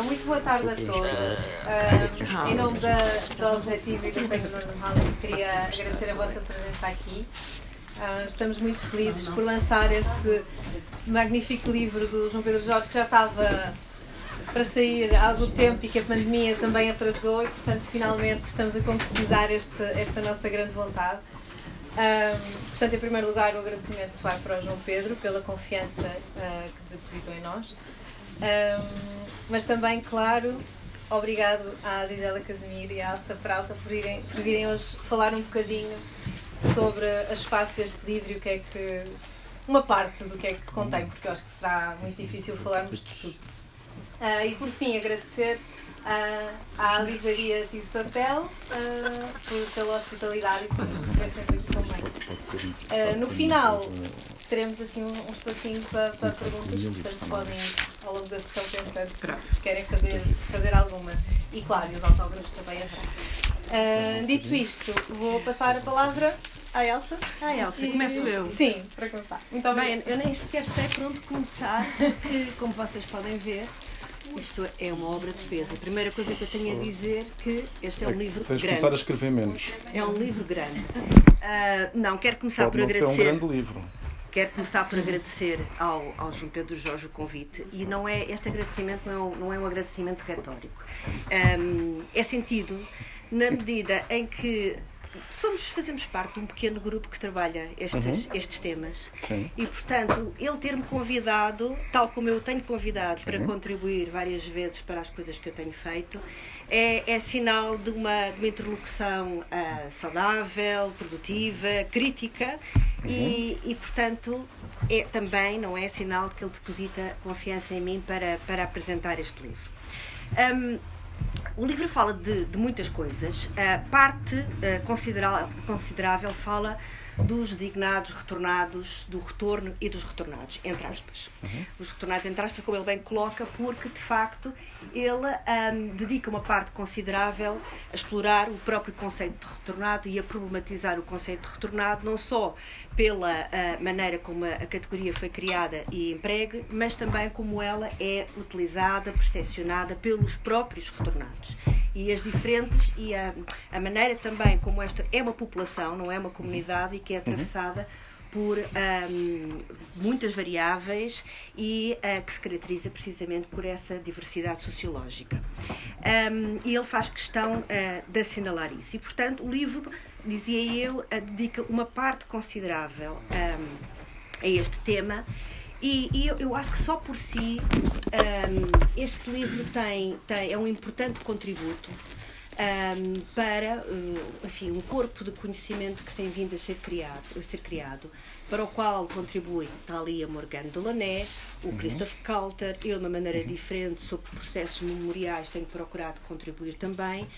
Então, muito boa tarde a todos. Uh, em nome da, do Objetivo e do Northern House, queria agradecer a vossa presença aqui. Uh, estamos muito felizes por lançar este magnífico livro do João Pedro Jorge, que já estava para sair há algum tempo e que a pandemia também atrasou, e portanto, finalmente estamos a concretizar este, esta nossa grande vontade. Um, portanto, em primeiro lugar, o agradecimento vai para o João Pedro pela confiança uh, que depositou em nós. Um, mas também, claro, obrigado à Gisela Casimiro e à Alça Prauta por, irem, por virem hoje falar um bocadinho sobre as faces deste livro e o que é que. uma parte do que é que contém, porque eu acho que será muito difícil falarmos de tudo. Uh, e por fim, agradecer uh, à Livraria Tiro de Papel uh, por, pela hospitalidade e por receber sempre isto também. No final, teremos assim um, um espacinho para, para perguntas, portanto podem ao longo da sessão pensar se, se querem fazer, fazer alguma. E claro, os autógrafos também haverá. dito isto, vou passar a palavra à Elsa. Ah, Elsa, e... começo eu. Sim, para começar. Muito Bem, eu nem sequer sei por onde começar, porque, como vocês podem ver, isto é uma obra de peso. A primeira coisa que eu tenho a dizer é que este é um livro Tens grande. começar a escrever menos. É um livro grande. Uh, não, quero começar Pode por agradecer. Ser um grande livro. Quero começar por agradecer ao, ao João Pedro Jorge o convite e não é este agradecimento não é um, não é um agradecimento retórico. Um, é sentido na medida em que somos, fazemos parte de um pequeno grupo que trabalha estes, uhum. estes temas. Sim. E, portanto, ele ter-me convidado, tal como eu tenho convidado para contribuir várias vezes para as coisas que eu tenho feito, é, é sinal de uma, de uma interlocução uh, saudável, produtiva, crítica uhum. e, e, portanto, é também, não é, sinal que ele deposita confiança em mim para, para apresentar este livro. Um, o livro fala de, de muitas coisas. Uh, parte uh, considerável, considerável fala dos designados retornados, do retorno e dos retornados, entre aspas. Uhum. Os retornados, entre aspas, como ele bem coloca, porque de facto ele um, dedica uma parte considerável a explorar o próprio conceito de retornado e a problematizar o conceito de retornado, não só pela uh, maneira como a, categoria foi criada e empregue, mas também como ela é utilizada, percepcionada pelos próprios retornados. E as diferentes e a, a maneira também como esta é uma população, não é uma comunidade e que é uhum. Por um, muitas variáveis e uh, que se caracteriza precisamente por essa diversidade sociológica. Um, e ele faz questão uh, de assinalar isso. E, portanto, o livro dizia eu, dedica uma parte considerável um, a este tema. E, e eu, eu, acho que só por si este livro tem, tem, é um importante contributo um, para uh, enfim, um corpo de conhecimento que tem vindo a ser criado, a ser criado para o qual ali a Morgane Delaunay, o uhum. Christoph Kalter, eu de uma maneira uhum. diferente sobre processos memoriais tenho procurado contribuir também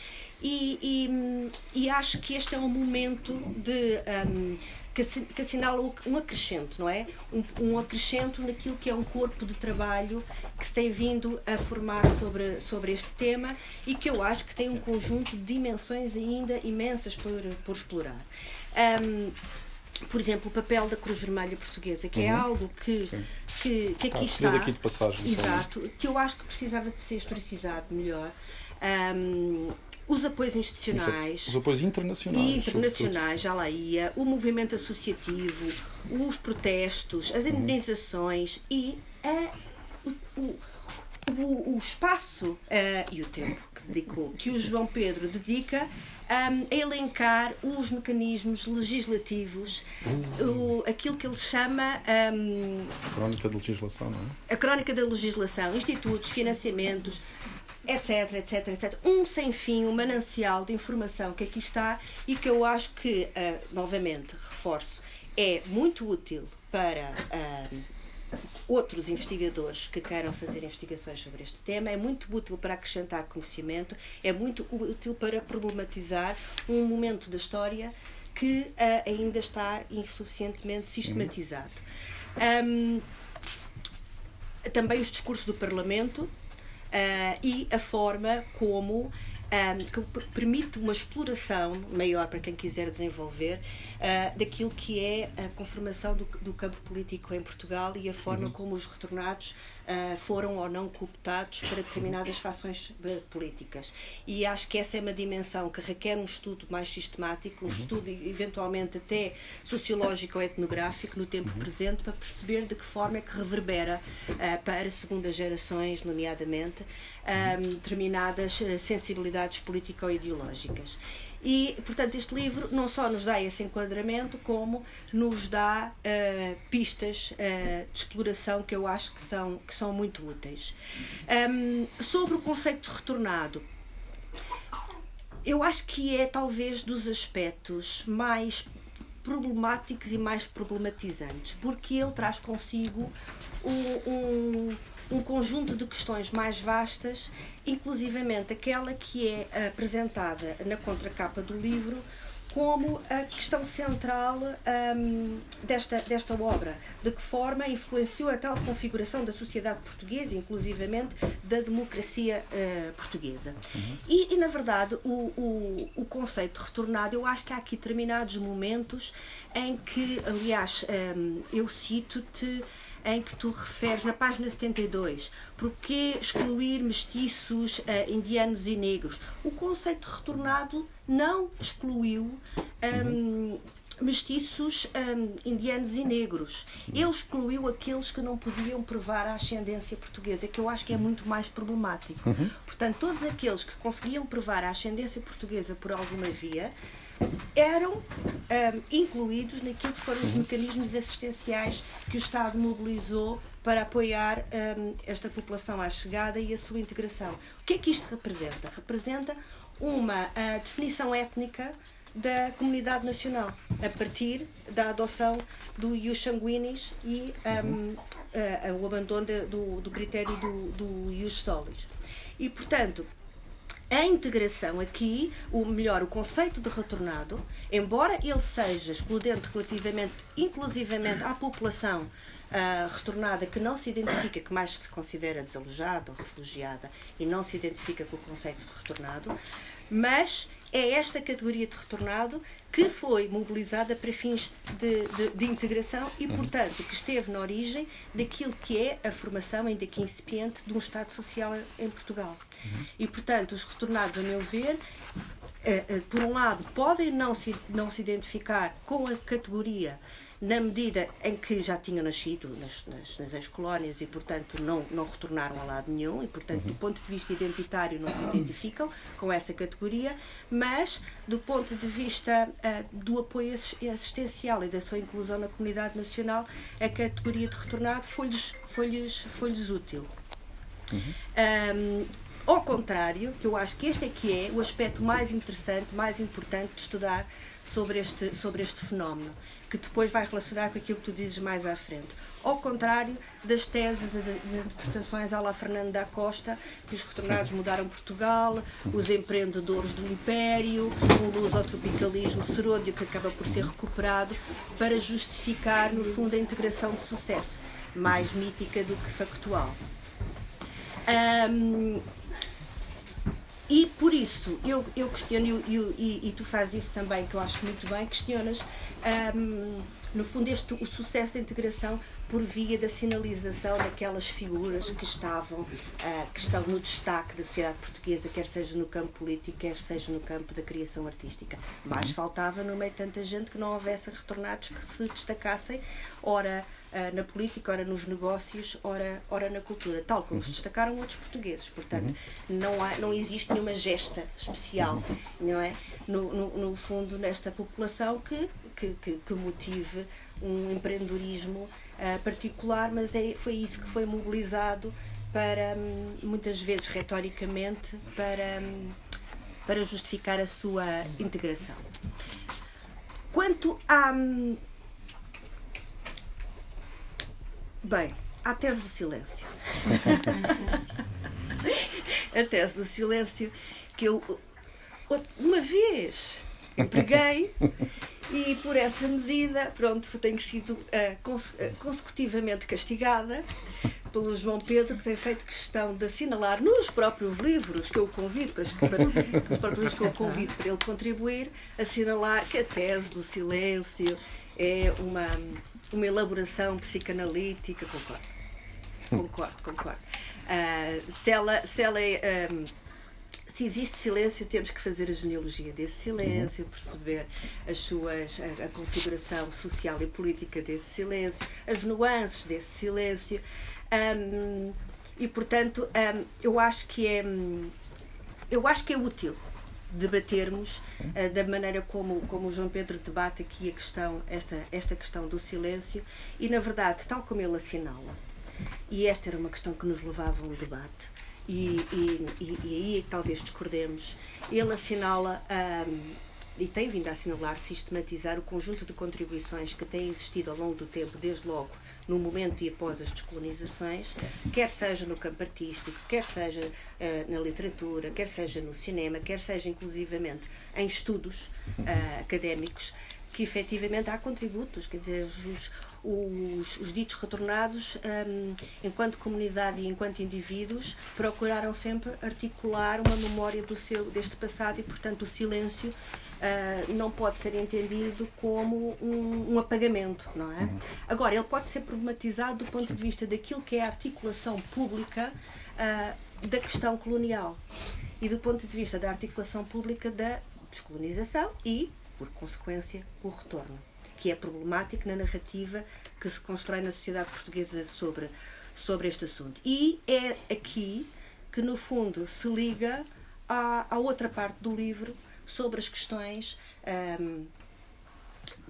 e, e, e acho que este é um momento de um, que, que assinala um acrescento, não é? Um, um acrescento naquilo que é um corpo de trabalho que se tem vindo a formar sobre, sobre este tema e que eu acho que tem um conjunto de dimensões ainda imensas por, por explorar. Um, por exemplo, o papel da Cruz Vermelha Portuguesa, que é uhum. é algo que, que, que, aqui está. Aqui de passagem, exato, que eu acho que precisava de ser historicizado melhor. Um, os apoios institucionais. Os apoios internacionais. E internacionais, já lá ia. O movimento associativo, os protestos, as indenizações uhum. e a, o, o, o, espaço uh, e o tempo que dedicou, que o João Pedro dedica um, a elencar os mecanismos legislativos, o, aquilo que ele chama. Um, a crónica da legislação, não é? A crónica da legislação, institutos, financiamentos, etc, etc, etc. Um sem fim, um manancial de informação que aqui está e que eu acho que, uh, novamente, reforço, é muito útil para. Uh, outros investigadores que queiram fazer investigações sobre este tema, é muito útil para acrescentar conhecimento, é muito útil para problematizar um momento da história que uh, ainda está insuficientemente sistematizado. Um, também os discursos do Parlamento uh, e a forma como um, que permite uma exploração maior para quem quiser desenvolver uh, daquilo que é a conformação do, do, campo político em Portugal e a forma uhum. como os retornados foram ou não cooptados para determinadas fações políticas. E acho que essa é uma dimensão que requer um estudo mais sistemático, um uhum. estudo eventualmente até sociológico ou etnográfico no tempo uhum. presente, para perceber de que forma é que reverbera uh, para segundas gerações, nomeadamente, determinadas sensibilidades político-ideológicas. E, portanto, este livro não só nos dá esse enquadramento, como nos dá uh, pistas uh, de exploração que eu acho que são, que são muito úteis. Um, sobre o conceito de retornado, eu acho que é talvez dos aspectos mais problemáticos e mais problematizantes, porque ele traz consigo um, um um conjunto de questões mais vastas, inclusivamente aquela que é apresentada na contracapa do livro como a questão central um, desta, desta obra, de que forma influenciou a tal configuração da sociedade portuguesa, inclusivamente da democracia uh, portuguesa. Uhum. E, e, na verdade, o, o, o, conceito retornado, eu acho que há aqui determinados momentos em que, aliás, um, eu cito-te em que tu referes, na página 72, porque excluir mestiços, uh, indianos e negros? O conceito de retornado não excluiu. Um, uhum. Mestiços um, indianos e negros. Ele excluiu aqueles que não podiam provar a ascendência portuguesa, que eu acho que é muito mais problemático. Uhum. Portanto, todos aqueles que conseguiam provar a ascendência portuguesa por alguma via eram um, incluídos naquilo que foram os mecanismos assistenciais que o Estado mobilizou para apoiar um, esta população à chegada e a sua integração. O que é que isto representa? Representa uma uh, definição étnica da comunidade nacional, a partir da adoção do ius sanguinis e um, uh, o abandono de, do, do critério do, do ius solis. E, portanto, a integração aqui, o melhor, o conceito de retornado, embora ele seja excludente relativamente, inclusivamente à população uh, retornada que não se identifica, que mais se considera desalojada ou refugiada e não se identifica com o conceito de retornado, mas é esta categoria de retornado que foi mobilizada para fins de, de, de, integração e, uhum. portanto, que esteve na origem daquilo que é a formação, ainda que incipiente, de um Estado Social em Portugal. Uhum. E, portanto, os retornados, a meu ver, eh, eh, por um lado, podem não se, não se identificar com a categoria na medida em que já tinham nascido nas, nas, nas ex-colónias e, portanto, não, não retornaram a lado nenhum e, portanto, do uhum. ponto de vista identitário não se identificam com essa categoria, mas do ponto de vista uh, do apoio assistencial e da sua inclusão na comunidade nacional, a categoria de retornado foi-lhes foi foi útil. Uhum. Um, ao contrário, que eu acho que este é que é o aspecto mais interessante, mais importante de estudar sobre este, sobre este fenómeno, que depois vai relacionar com aquilo que tu dizes mais à frente. Ao contrário das teses e interpretações à la Fernando da Costa, que os retornados mudaram Portugal, os empreendedores do Império, o lusotropicalismo seródio que acaba por ser recuperado, para justificar, no fundo, a integração de sucesso, mais mítica do que factual. Um, e por isso eu, eu questiono, e, e, e, tu fazes isso também, que eu acho muito bem, questionas, um, no fundo, este, o sucesso da integração por via da sinalização daquelas figuras que estavam, uh, que estão no destaque da sociedade portuguesa, quer seja no campo político, quer seja no campo da criação artística. Mais uhum. faltava no meio tanta gente que não houvesse retornados que se destacassem, ora uh, na política, ora nos negócios, ora, ora na cultura, tal como uhum. se destacaram outros portugueses. Portanto, uhum. não, há, não existe nenhuma gesta especial, uhum. não é? No, no, no, fundo, nesta população que, que, que, que motive um empreendedorismo uh, particular, mas é, foi isso que foi mobilizado para, um, muitas vezes retoricamente, para, um, para justificar a sua integração. Quanto à, hum, Bem, a tese do silêncio. a tese do silêncio que eu uma vez empreguei e por essa medida, pronto, tenho sido uh, cons uh, consecutivamente castigada pelo João Pedro, que tem feito questão de assinalar nos próprios livros que eu convido, para, para, os próprios livros que eu convido para ele contribuir, assinalar que a tese do silêncio é uma, uma elaboração psicanalítica, concordo. Concordo, concordo. Uh, se ela, se ela é. Um, se existe silêncio, temos que fazer a genealogia desse silêncio, perceber as suas, a, a, configuração social e política desse silêncio, as nuances desse silêncio. Um, e, portanto, um, eu acho que é. Eu acho que é útil debatermos uh, da maneira como, como o João Pedro debate aqui a questão, esta, esta questão do silêncio e, na verdade, tal como ele assinala, e esta era uma questão que nos levava a um debate, e, e, e, e aí é talvez discordemos. Ele assinala um, e tem vindo a assinalar, sistematizar o conjunto de contribuições que têm existido ao longo do tempo, desde logo no momento e após as descolonizações, quer seja no campo artístico, quer seja uh, na literatura, quer seja no cinema, quer seja inclusivamente em estudos uh, académicos, que efetivamente há contributos, quer dizer, os, os, os ditos retornados, um, enquanto comunidade e enquanto indivíduos, procuraram sempre articular uma memória do seu, deste passado e, portanto, o silêncio uh, não pode ser entendido como um, um, apagamento, não é? Agora, ele pode ser problematizado do ponto de vista daquilo que é a articulação pública uh, da questão colonial e do ponto de vista da articulação pública da descolonização e, por consequência, o retorno que é problemático na narrativa que se constrói na sociedade portuguesa sobre, sobre este assunto. E é aqui que, no fundo, se liga à, à outra parte do livro sobre as questões. Um,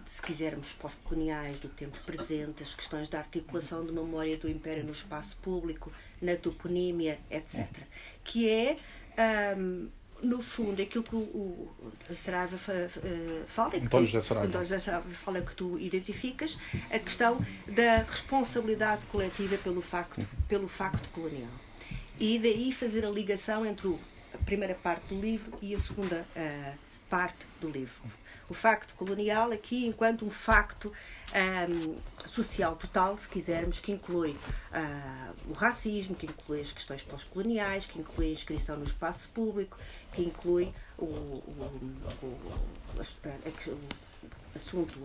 se quisermos, pós-coloniais, do tempo presente, as questões da articulação de memória do Império no espaço público, na toponímia, etc. Que é um, no fundo, aquilo que o, o Saraiva eh, fala, que, António José Saraiva. António José Saraiva fala que tu identificas, a questão da responsabilidade coletiva pelo facto, pelo facto colonial. E daí fazer a ligação entre a primeira parte do livro e a segunda uh, parte do livro. O facto colonial aqui enquanto um facto um, social total, se quisermos, que inclui uh, o racismo, que inclui as questões pós-coloniais, que inclui a inscrição no espaço público, que inclui o, o, o, o assunto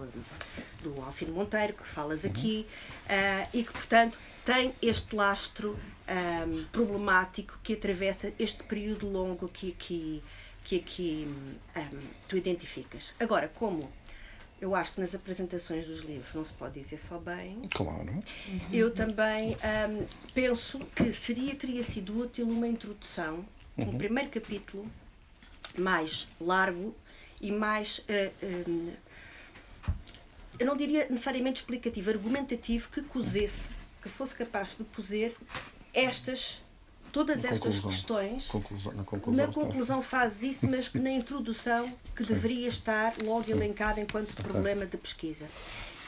do Alcino Monteiro, que falas aqui, uh, e que, portanto, tem este lastro um, problemático que atravessa este período longo que aqui, que aqui um, tu identificas. Agora, como eu acho que nas apresentações dos livros não se pode dizer só bem. Claro. Eu também um, penso que seria, teria sido útil uma introdução, uhum. um primeiro capítulo mais largo e mais. Uh, um, eu não diria necessariamente explicativo, argumentativo, que cozesse, que fosse capaz de cozer estas todas na estas questões. Conclusão, na conclusão, na conclusão faz isso, mas que na introdução que Sim. deveria estar logo elencada enquanto problema de pesquisa.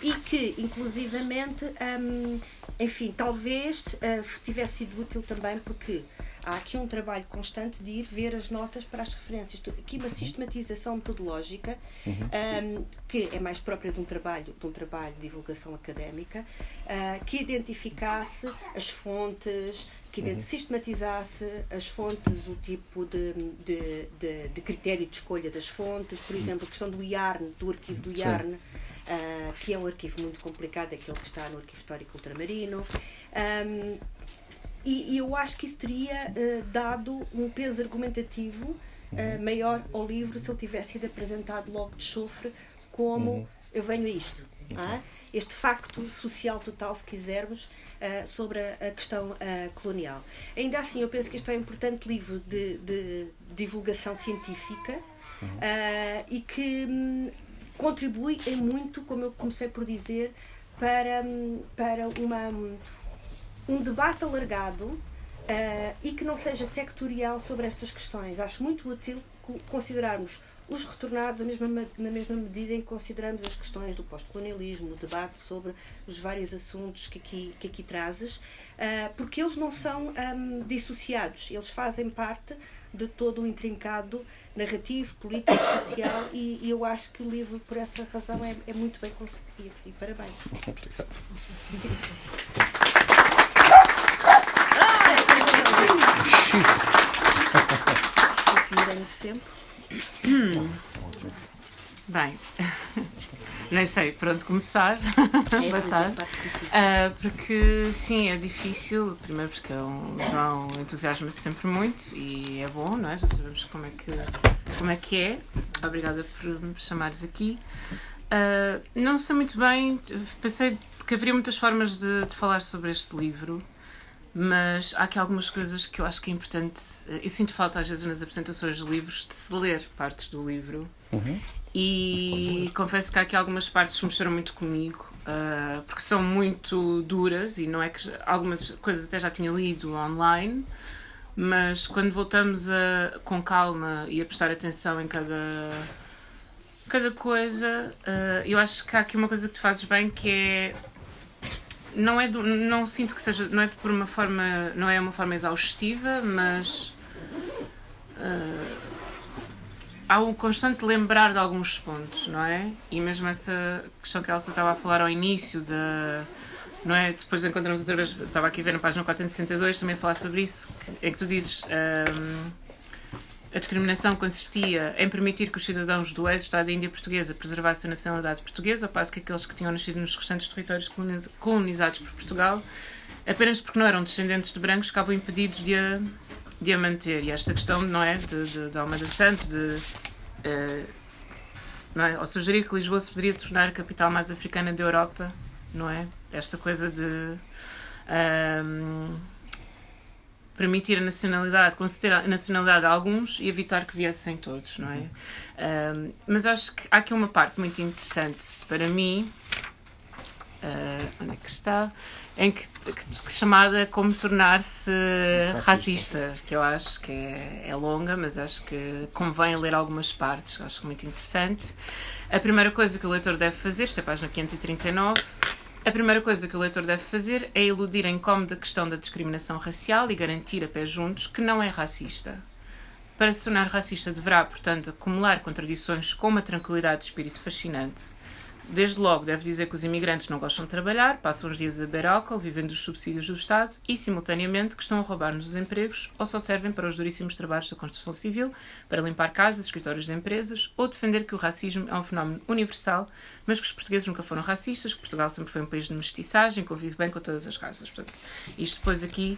E que, inclusivamente, hum, enfim, talvez uh, tivesse sido útil também porque há aqui um trabalho constante de ir ver as notas para as referências. Aqui uma sistematização metodológica uhum. um, que é mais própria de um trabalho de um trabalho de divulgação académica uh, que identificasse as fontes, que uhum. sistematizasse as fontes, o tipo de, de, de, de, critério de escolha das fontes, por exemplo, a questão do IARN, do arquivo do IARN, uh, que é um arquivo muito complicado, aquele que está no Arquivo Histórico Ultramarino. Um, e, e, eu acho que isso teria uh, dado um peso argumentativo uh, maior ao livro se ele tivesse sido apresentado logo de chofre como uhum. eu venho a isto. Uhum. Este facto social total, se quisermos, uh, sobre a, a questão colonial. Ainda assim, eu penso que este é um importante livro de, de divulgação científica uhum. e que um, contribui em muito, como eu comecei por dizer, para, um, para uma um debate alargado uh, e que não seja sectorial sobre estas questões. Acho muito útil considerarmos os retornados na mesma, na mesma medida em que consideramos as questões do pós-colonialismo, o debate sobre os vários assuntos que aqui, que aqui trazes, uh, porque eles não são um, dissociados, eles fazem parte de todo o intrincado narrativo, político, social e, e, eu acho que o livro, por essa razão, é, é muito bem conseguido. E parabéns. Obrigado. Tempo. Bem, nem sei por onde começar. É, Boa tarde. é Uh, porque sim, é difícil, primeiro porque o João entusiasma-se sempre muito e é bom, não é? Já sabemos como é que, como é, que é. Obrigada por me chamares aqui. Uh, não sei muito bem, pensei que haveria muitas formas de, de, falar sobre este livro, mas há aqui algumas coisas que eu acho que é importante. Eu sinto falta às vezes nas apresentações de livros de se ler partes do livro. Uhum. E confesso que há aqui algumas partes que mexeram muito comigo, uh, porque são muito duras e não é que algumas coisas até já tinha lido online, mas quando voltamos a, com calma e a prestar atenção em cada, cada coisa, uh, eu acho que há aqui uma coisa que tu fazes bem que é não é do, não sinto que seja não é por uma forma não é uma forma exaustiva mas uh, há um constante lembrar de alguns pontos, não é? E mesmo essa questão que a Elsa estava a falar ao início, da, não é? Depois encontramos outra vez, estava aqui a ver na página 462 também a falar sobre isso, que, em que tu dizes. Um, a discriminação consistia em permitir que os cidadãos do ex-Estado da Índia Portuguesa preservassem a nacionalidade portuguesa, ao passo que aqueles que tinham nascido nos restantes territórios colonizados por Portugal, apenas porque não eram descendentes de brancos, ficavam impedidos de a de a manter. E esta questão, não é? De, de, de Almeida Santos, de. Uh, não é? Ao sugerir que Lisboa se poderia tornar a capital mais africana da Europa, não é? Esta coisa de. Ehm, permitir a nacionalidade, conceder a nacionalidade a alguns e evitar que viessem todos, não é? Um, ehm, mas acho que há aqui uma parte muito interessante para mim. Uh, onde é que está? em que, que chamada como tornar-se racista. racista. que eu acho que é, é, longa, mas acho que convém ler algumas partes, acho muito interessante. A primeira coisa que o leitor deve fazer, esta é a página 539, a primeira coisa que o leitor deve fazer é iludir a incómoda questão da discriminação racial e garantir a pé juntos que não é racista. Para se tornar racista, deverá, portanto, acumular contradições com uma tranquilidade de espírito fascinante Desde logo, deve dizer que os imigrantes não gostam de trabalhar, passam os dias a beber álcool, vivendo dos subsídios do Estado e, simultaneamente, que estão a roubar-nos os empregos ou só servem para os duríssimos trabalhos da construção civil, para limpar casas, escritórios de empresas ou defender que o racismo é um fenómeno universal, mas que os portugueses nunca foram racistas, que Portugal sempre foi um país de mestiçagem, convive bem com todas as raças. Portanto, isto depois aqui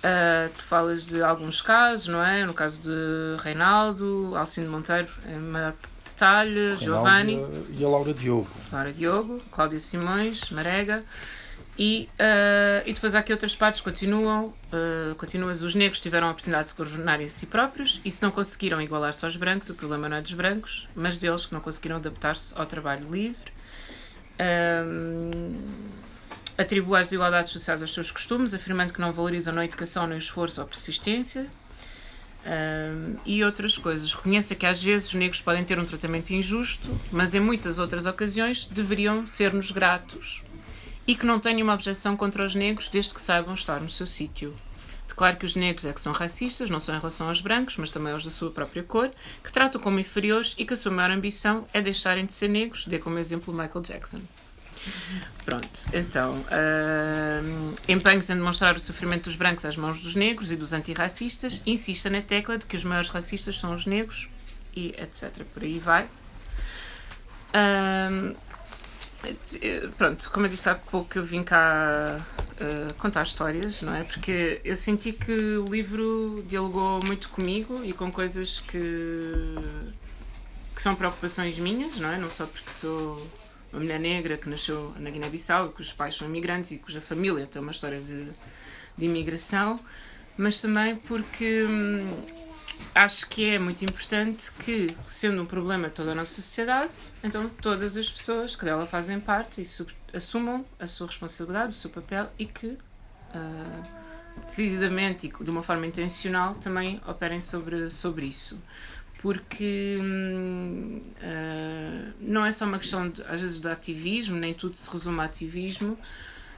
Uh, tu falas de alguns casos, não é? No caso de Reinaldo, Alcino Monteiro, é maior detalhe, Giovanni. E a Laura Diogo. Laura Diogo, Cláudia Simões, Marega. E, uh, e depois há aqui outras partes continuam. Uh, continuas, os negros tiveram a oportunidade de se governarem a si próprios e se não conseguiram igualar-se aos brancos, o problema não é dos brancos, mas deles que não conseguiram adaptar-se ao trabalho livre. Um, Atribua as desigualdades sociais aos seus costumes, afirmando que não valorizam nem a educação, nem o esforço ou persistência. Um, e outras coisas. Reconheça que às vezes os negros podem ter um tratamento injusto, mas em muitas outras ocasiões deveriam ser-nos gratos. E que não tenha uma objeção contra os negros desde que saibam estar no seu sítio. Declaro que os negros é que são racistas, não só em relação aos brancos, mas também aos da sua própria cor, que tratam como inferiores e que a sua maior ambição é deixarem de ser negros, dê como exemplo Michael Jackson. Pronto, então, uh, empenhe-se em demonstrar o sofrimento dos brancos às mãos dos negros e dos antirracistas, insista na tecla de que os maiores racistas são os negros e etc. Por aí vai. Uh, pronto, como eu disse há pouco, eu vim cá uh, contar histórias, não é? Porque eu senti que o livro dialogou muito comigo e com coisas que, que são preocupações minhas, não é? Não só porque sou uma mulher negra que nasceu na Guiné-Bissau, cujos pais são imigrantes e cuja família tem uma história de, de imigração, mas também porque hum, acho que é muito importante que, sendo um problema de toda a nossa sociedade, então todas as pessoas que dela fazem parte e assumam a sua responsabilidade, o seu papel e que uh, decididamente e de uma forma intencional também operem sobre, sobre isso porque uh, não é só uma questão, de, às vezes, do ativismo, nem tudo se resume a ativismo,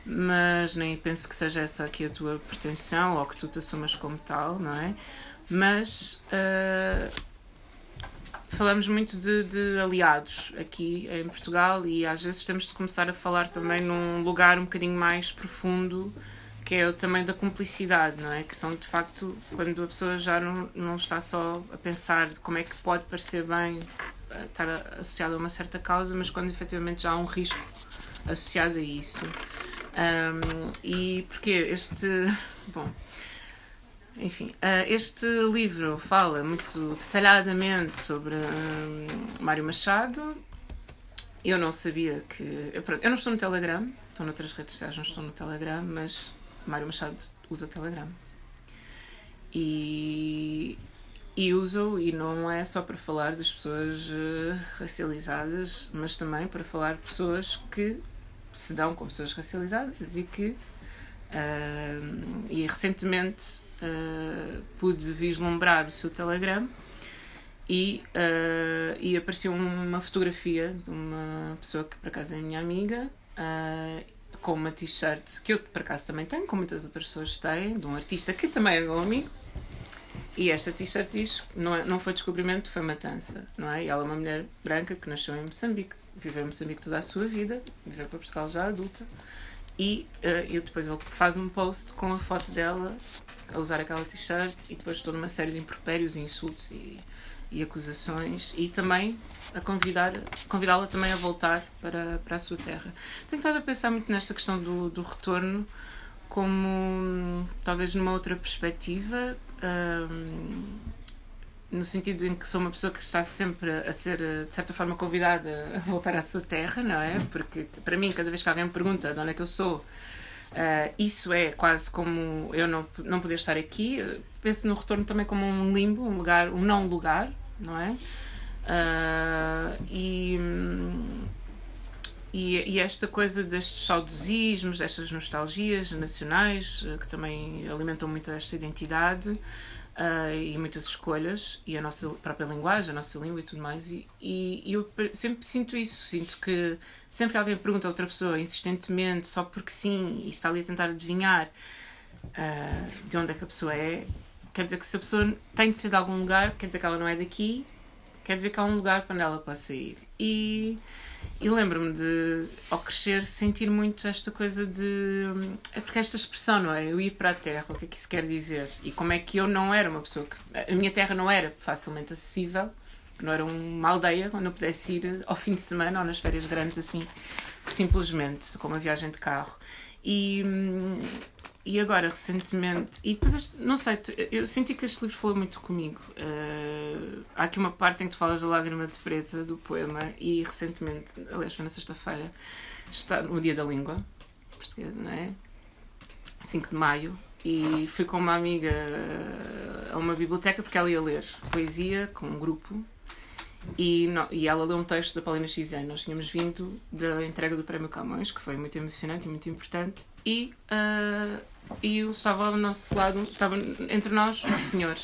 mas nem penso que seja essa aqui a tua pretensão ou que tu te assumas como tal, não é? Mas uh, falamos muito de, de, aliados aqui em Portugal e às vezes temos de começar a falar também num lugar um bocadinho mais profundo, que é o também da cumplicidade, não é? Que são de facto quando a pessoa já não, não está só a pensar como é que pode parecer bem eh, estar associado a uma certa causa, mas quando efetivamente já há um risco associado a isso. Um, e porque este. Bom. Enfim, uh, este livro fala muito detalhadamente sobre um, Mário Machado. Eu não sabia que. Eu, eu não estou no Telegram, estou noutras redes sociais, não estou no Telegram, mas Mário Machado usa Telegram. E, e uso e não é só para falar das pessoas uh, racializadas, mas também para falar de pessoas que se dão como pessoas racializadas e que uh, e recentemente uh, pude vislumbrar o seu Telegram e, uh, e apareceu uma fotografia de uma pessoa que por acaso é minha amiga com uma t-shirt que eu por acaso também tenho, como muitas outras pessoas têm, de um artista que também é meu amigo. E esta t-shirt diz não, é, não foi descobrimento, foi matança, não é? E ela é uma mulher branca que nasceu em Moçambique, viveu em Moçambique toda a sua vida, viveu para Portugal já adulta, e uh, depois ele faz um post com a foto dela a usar aquela t-shirt e depois toda uma série de impropérios e insultos e, e acusações e também a convidar convidá-la também a voltar para, para a sua terra. Tenho estado a pensar muito nesta questão do, do retorno como talvez numa outra perspectiva. Um, no sentido em que sou uma pessoa que está sempre a ser, de certa forma, convidada a voltar à sua terra, não é? Porque, para mim, cada vez que alguém me pergunta de onde é que eu sou, uh, isso é quase como eu não, não poder estar aqui. penso no retorno também como um limbo, um lugar, um não lugar, não é? Uh, e, e, e, esta coisa destes saudosismos, destas nostalgias nacionais, que também alimentam muito esta identidade, uh, e muitas escolhas e a nossa própria linguagem, a nossa língua e tudo mais. E, e, e, eu sempre sinto isso. Sinto que sempre que alguém pergunta a outra pessoa insistentemente, só porque sim, e está ali a tentar adivinhar uh, de onde é que a pessoa é, quer dizer que se a pessoa tem de ser de algum lugar, quer dizer que ela não é daqui, quer dizer que há um lugar para onde ela possa ir. E e lembro-me de, ao crescer, sentir muito esta coisa de. É porque esta expressão, não é? Eu ir para a terra, o que é que isso quer dizer? E como é que eu não era uma pessoa que. A minha terra não era facilmente acessível, não era uma aldeia onde eu pudesse ir ao fim de semana ou nas férias grandes, assim, simplesmente, com uma viagem de carro. E, e agora, recentemente, e depois, não sei, eu senti que este livro falou muito comigo. Uh, há aqui uma parte em que tu falas da lágrima de preta do poema, e recentemente, aliás, foi na sexta-feira, está no Dia da Língua Portuguesa, não é? 5 de maio, e fui com uma amiga a uma biblioteca porque ela ia ler poesia com um grupo e, não, e ela leu um texto da Paulina Xizane. Nós tínhamos vindo da entrega do Prémio Camões, que foi muito emocionante e muito importante, e uh, e estava ao nosso lado, estava entre nós um senhor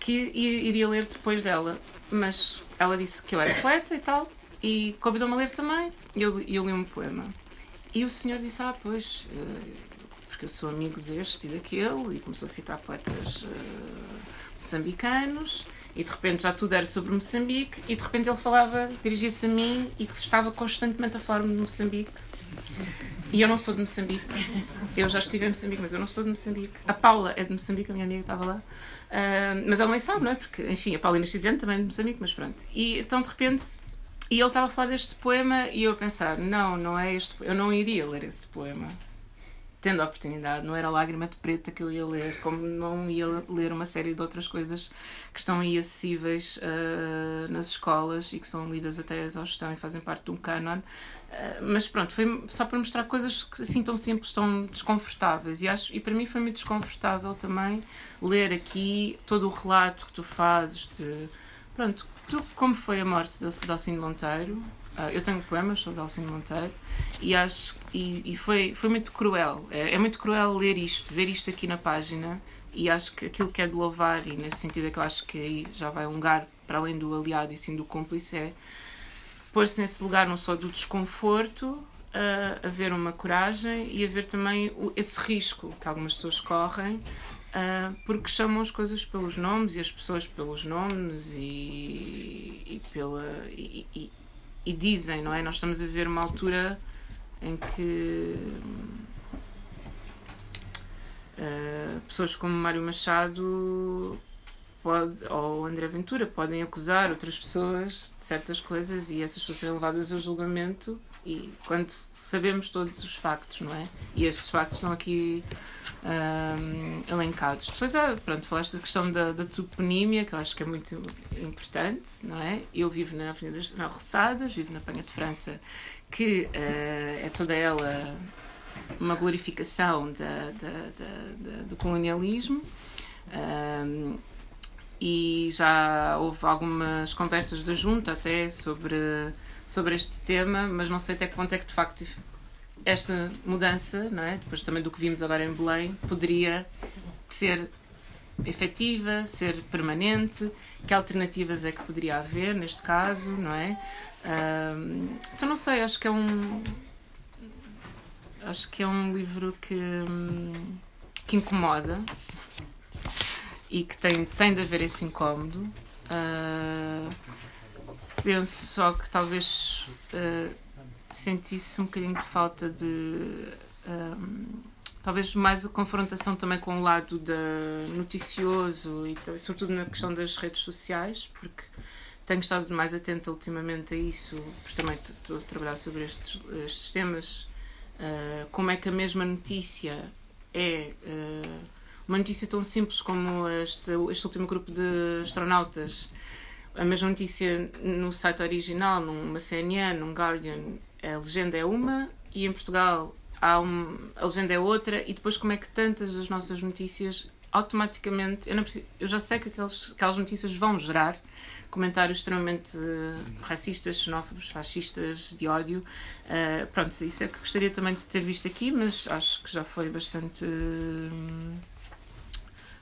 que iria ler depois dela, mas ela disse que eu era poeta e tal, e convidou-me a ler também, e eu, eu li um poema. E o senhor disse: Ah, pois, eh, porque eu sou amigo deste e daquele, e começou a citar poetas uh, moçambicanos, e de repente já tudo era sobre Moçambique, e de repente ele falava, dirigia-se a mim e estava constantemente a falar de Moçambique. E eu não sou de Moçambique. Eu já estive em Moçambique, mas eu não sou de Moçambique. A Paula é de Moçambique, a minha amiga estava lá. Uh, mas ela nem sabe, não é? Porque, enfim, a Paulina Xizene também é de Moçambique, mas pronto. E então, de repente, e ele estava a falar deste poema e eu a pensar: não, não é este Eu não iria ler esse poema. Tendo a oportunidade, não era Lágrima de Preta que eu ia ler, como não ia ler uma série de outras coisas que estão aí acessíveis uh, nas escolas e que são lidas até a exaustão e fazem parte de um canon. Eh, mas pronto, foi só para mostrar coisas assim tão simples, tão desconfortáveis. E, acho, e para mim foi muito desconfortável também ler aqui todo o relato que tu fazes de. Pronto, tu, como foi a morte de Alcino Monteiro. Uh, eu tenho poemas sobre Alcino Monteiro e acho e, e foi, foi muito cruel. É, é, muito cruel ler isto, ver isto aqui na página e acho que aquilo que é de louvar, e nesse sentido é que eu acho que aí já vai um lugar para além do aliado e sim do cúmplice, é pôr-se nesse lugar não só do desconforto, a haver uma coragem e haver também esse risco que algumas pessoas correm uh, porque chamam as coisas pelos nomes e as pessoas pelos nomes e, e pela e, e, e, dizem não é? Nós estamos a viver uma altura em que Uh, pessoas como Mário Machado pode, ou André Ventura podem acusar outras pessoas de certas coisas e essas pessoas serem levadas ao julgamento e quando sabemos todos os factos, não é? E estes factos estão aqui um, elencados. Depois, pronto, falaste da questão da, da toponímia, que eu acho que é muito importante, não é? Eu vivo na Avenida das Roçadas, vivo na Penha de França, que uh, é toda ela uma glorificação da, da, do colonialismo. Um, e já houve algumas conversas da junta até sobre, sobre este tema, mas não sei até que ponto é que de facto esta mudança, não é? depois também do que vimos agora em Belém, poderia ser efetiva, ser permanente, que alternativas é que poderia haver neste caso, não é? Um, então não sei, acho que é um acho que é um livro que, que incomoda e que tem, tem de haver esse incómodo. Uh, penso só que talvez uh, sentisse um bocadinho de falta de. Um, talvez mais a confrontação também com o lado da noticioso e sobretudo na questão das redes sociais, porque tenho estado mais atenta ultimamente a isso, porque também estou a trabalhar sobre estes, estes temas. Uh, como é que a mesma notícia é uh, uma notícia tão simples como este, este último grupo de astronautas, a mesma notícia no site original, numa CNN, num Guardian, a legenda é uma e em Portugal há um, a legenda é outra e depois como é que tantas das nossas notícias automaticamente, eu, preciso, eu já sei que aquelas, aquelas notícias vão gerar comentários extremamente uh, racistas, xenófobos, fascistas, de ódio. Uh, pronto, isso é que gostaria também de ter visto aqui, mas acho que já foi bastante. Uh,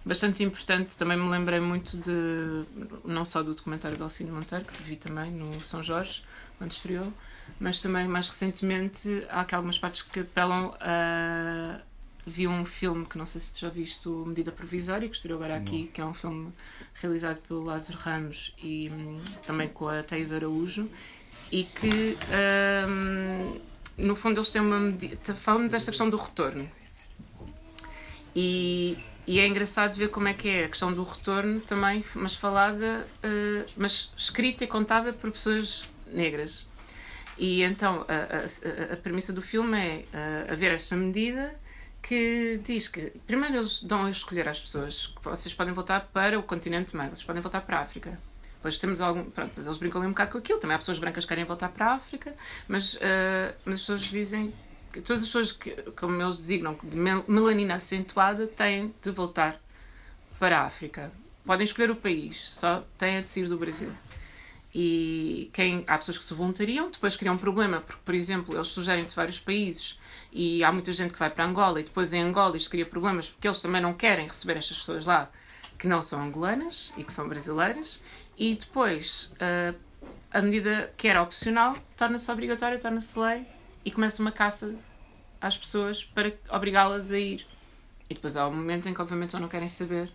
bastante importante. Também me lembrei muito de, não só do documentário de Alcino Monteiro, que vi também no São Jorge, quando estreou, mas também mais recentemente há aqui algumas partes que apelam a. Vi um filme que não sei se tu já viste, Medida Provisória, que estreou agora aqui, que é um filme realizado pelo Lázaro Ramos e hum, também com a Thais Araújo, e que hum, no fundo eles têm uma medida. falam desta questão do retorno. E e é engraçado ver como é que é a questão do retorno também, mas falada, uh, mas escrita e contada por pessoas negras. E então a, a, a premissa do filme é uh, haver esta medida que diz que primeiro eles dão a escolher às pessoas que vocês podem voltar para o continente meio, vocês podem voltar para a África. Depois temos algum. Pronto, eles brincam ali um bocado com aquilo. Também há pessoas brancas que querem voltar para a África, mas, uh, mas as pessoas dizem todas as pessoas que, como eles designam, de melanina acentuada, têm de voltar para a África. Podem escolher o país, só têm de sair do Brasil. E quem, há pessoas que se voluntariam, depois criam um problema, porque, por exemplo, eles sugerem de vários países e há muita gente que vai para Angola e depois em Angola isto cria problemas porque eles também não querem receber estas pessoas lá que não são angolanas e que são brasileiras. E depois, uh, a medida que era opcional torna-se obrigatória, torna-se lei e começa uma caça às pessoas para obrigá-las a ir. E depois há um momento em que, obviamente, já não querem saber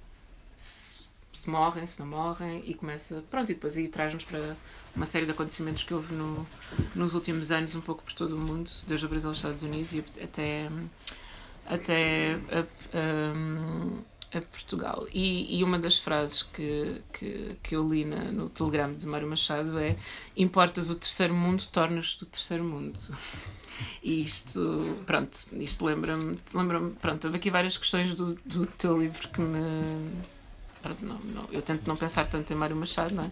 se, se morrem, se não morrem, e começa. Pronto, e depois aí traz-nos para uma série de acontecimentos que houve no, nos últimos anos, um pouco por todo o mundo, desde o Brasil aos Estados Unidos e até. até a, a, a Portugal. E, e, uma das frases que, que, que eu li na, no telegrama de Mário Machado é: Importas o terceiro mundo, tornas-te o terceiro mundo. E isto, pronto, isto lembra-me, lembra pronto, houve aqui várias questões do, do teu livro que me. Pronto, não, não, eu tento não pensar tanto em Mário Machado, não é?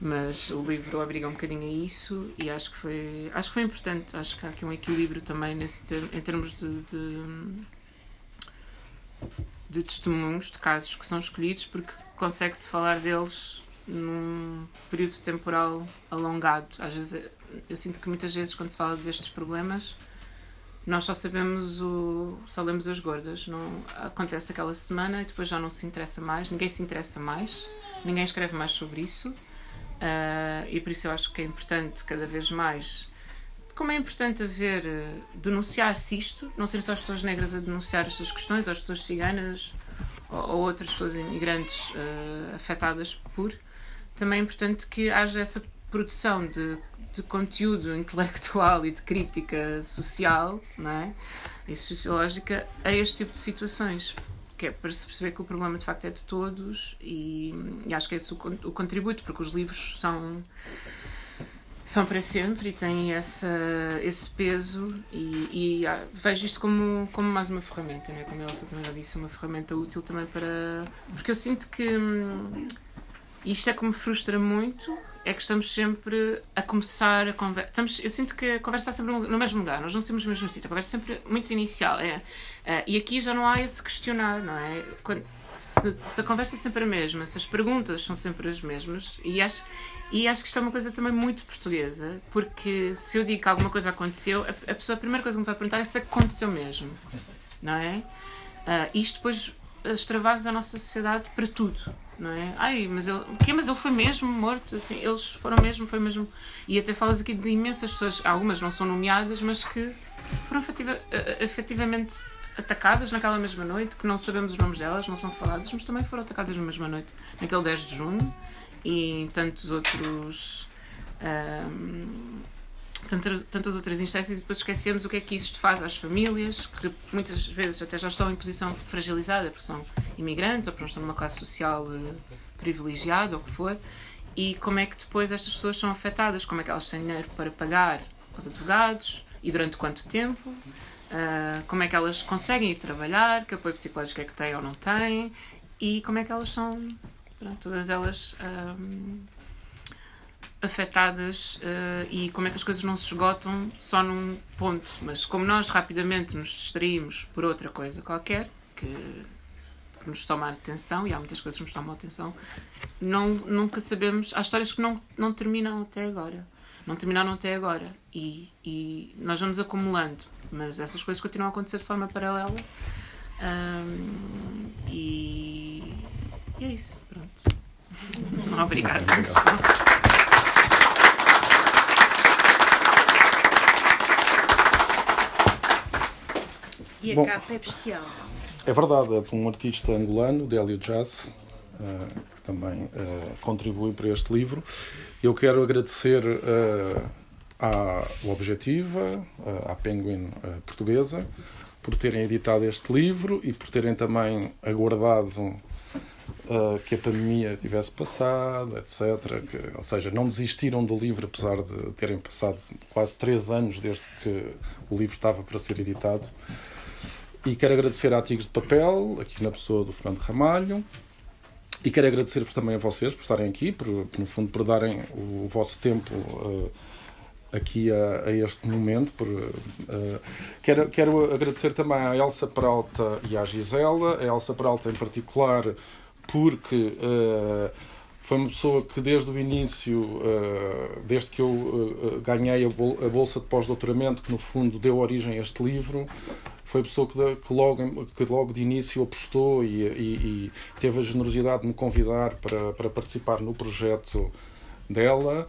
Mas o livro obriga um bocadinho a isso e acho que foi, acho que foi importante. Acho que há aqui um equilíbrio também nesse em termos de, de, de testemunhos, de casos que são escolhidos, porque consegue-se falar deles num período temporal alongado. Às vezes eu sinto que muitas vezes quando se fala destes problemas nós só sabemos o. só lemos as gordas. Não, acontece aquela semana e depois já não se interessa mais, ninguém se interessa mais, ninguém escreve mais sobre isso. Uh, e por isso eu acho que é importante cada vez mais. Como é importante haver. Uh, denunciar-se isto, não serem só as pessoas negras a denunciar estas questões, ou as pessoas ciganas ou, ou outras pessoas imigrantes uh, afetadas por. Também é importante que haja essa produção de de conteúdo intelectual e de crítica social não é? e sociológica a este tipo de situações. que é para se perceber que o problema de facto é de todos e, e acho que é esse o, o contributo, porque os livros são são para sempre e têm essa, esse peso e, e ah, vejo isto como, como mais uma ferramenta, né? como a Elsa também já disse, uma ferramenta útil também para... Porque eu sinto que hum, isto é que me frustra muito, é que estamos sempre a começar a conversa. Eu sinto que a conversa está sempre no mesmo lugar, nós não temos no mesmo sítio, a conversa é sempre muito inicial. É, uh, e aqui já não há esse questionar, não é? Quando, se, se, a conversa é sempre a mesma, se as perguntas são sempre as mesmas, e acho, e acho que isto é uma coisa também muito portuguesa, porque se eu digo que alguma coisa aconteceu, a, a pessoa, a primeira coisa que me vai perguntar é se aconteceu mesmo, não é? Uh, isto depois extravasa a nossa sociedade para tudo, não é? Ai, mas ele, que, mas ele foi mesmo morto, assim, eles foram mesmo, foi mesmo. E até falas aqui de imensas pessoas, algumas não são nomeadas, mas que foram efetiva, efetivamente atacadas naquela mesma noite, que não sabemos os nomes delas, não são faladas, mas também foram atacadas na mesma noite, naquele 10 de junho e tantos outros. Um, tantas, tantas outras instâncias e depois esquecemos o que é que isso faz às famílias, que muitas vezes até já estão em posição fragilizada, porque são imigrantes ou porque estão numa classe social uh, privilegiada ou o que for, e como é que depois estas pessoas são afetadas, como é que elas têm dinheiro para pagar os advogados e durante quanto tempo, uh, como é que elas conseguem ir trabalhar, que apoio psicológico é que têm ou não têm, e como é que elas são pronto, todas elas um, afetadas uh, e como é que as coisas não se esgotam só num ponto. Mas como nós rapidamente nos distraímos por outra coisa qualquer, que nos toma atenção, e há muitas coisas que nos tomam atenção, não, nunca sabemos. Há histórias que não, não terminam até agora. Não terminaram até agora. E, e nós vamos acumulando. Mas essas coisas continuam a acontecer de forma paralela. Um, e e é isso, pronto. Obrigada. E a Bom, capa é bestial. É verdade, é de um artista angolano, Délio Jazz, que também uh, contribui para este livro. Eu quero agradecer uh, à Objetiva, à Penguin Portuguesa, por terem editado este livro e por terem também aguardado uh, que a pandemia tivesse passado, etc. Que, ou seja, não desistiram do livro, apesar de terem passado quase três anos desde que o livro estava para ser editado. E quero agradecer a Tigres de Papel, aqui na pessoa do Fernando Ramalho. E quero agradecer-vos também a vocês por estarem aqui, por, no fundo, por darem o vosso tempo uh, aqui a, a, este momento. Por, uh, quero, quero agradecer também à Elsa Peralta e à Gisela. A Elsa Peralta, em particular, porque uh, foi uma pessoa que desde o início, desde que eu ganhei a, bolsa de pós-doutoramento, que no fundo deu origem a este livro, foi a pessoa que, que, logo, que logo de início apostou e, e, e, teve a generosidade de me convidar para, para participar no projeto dela.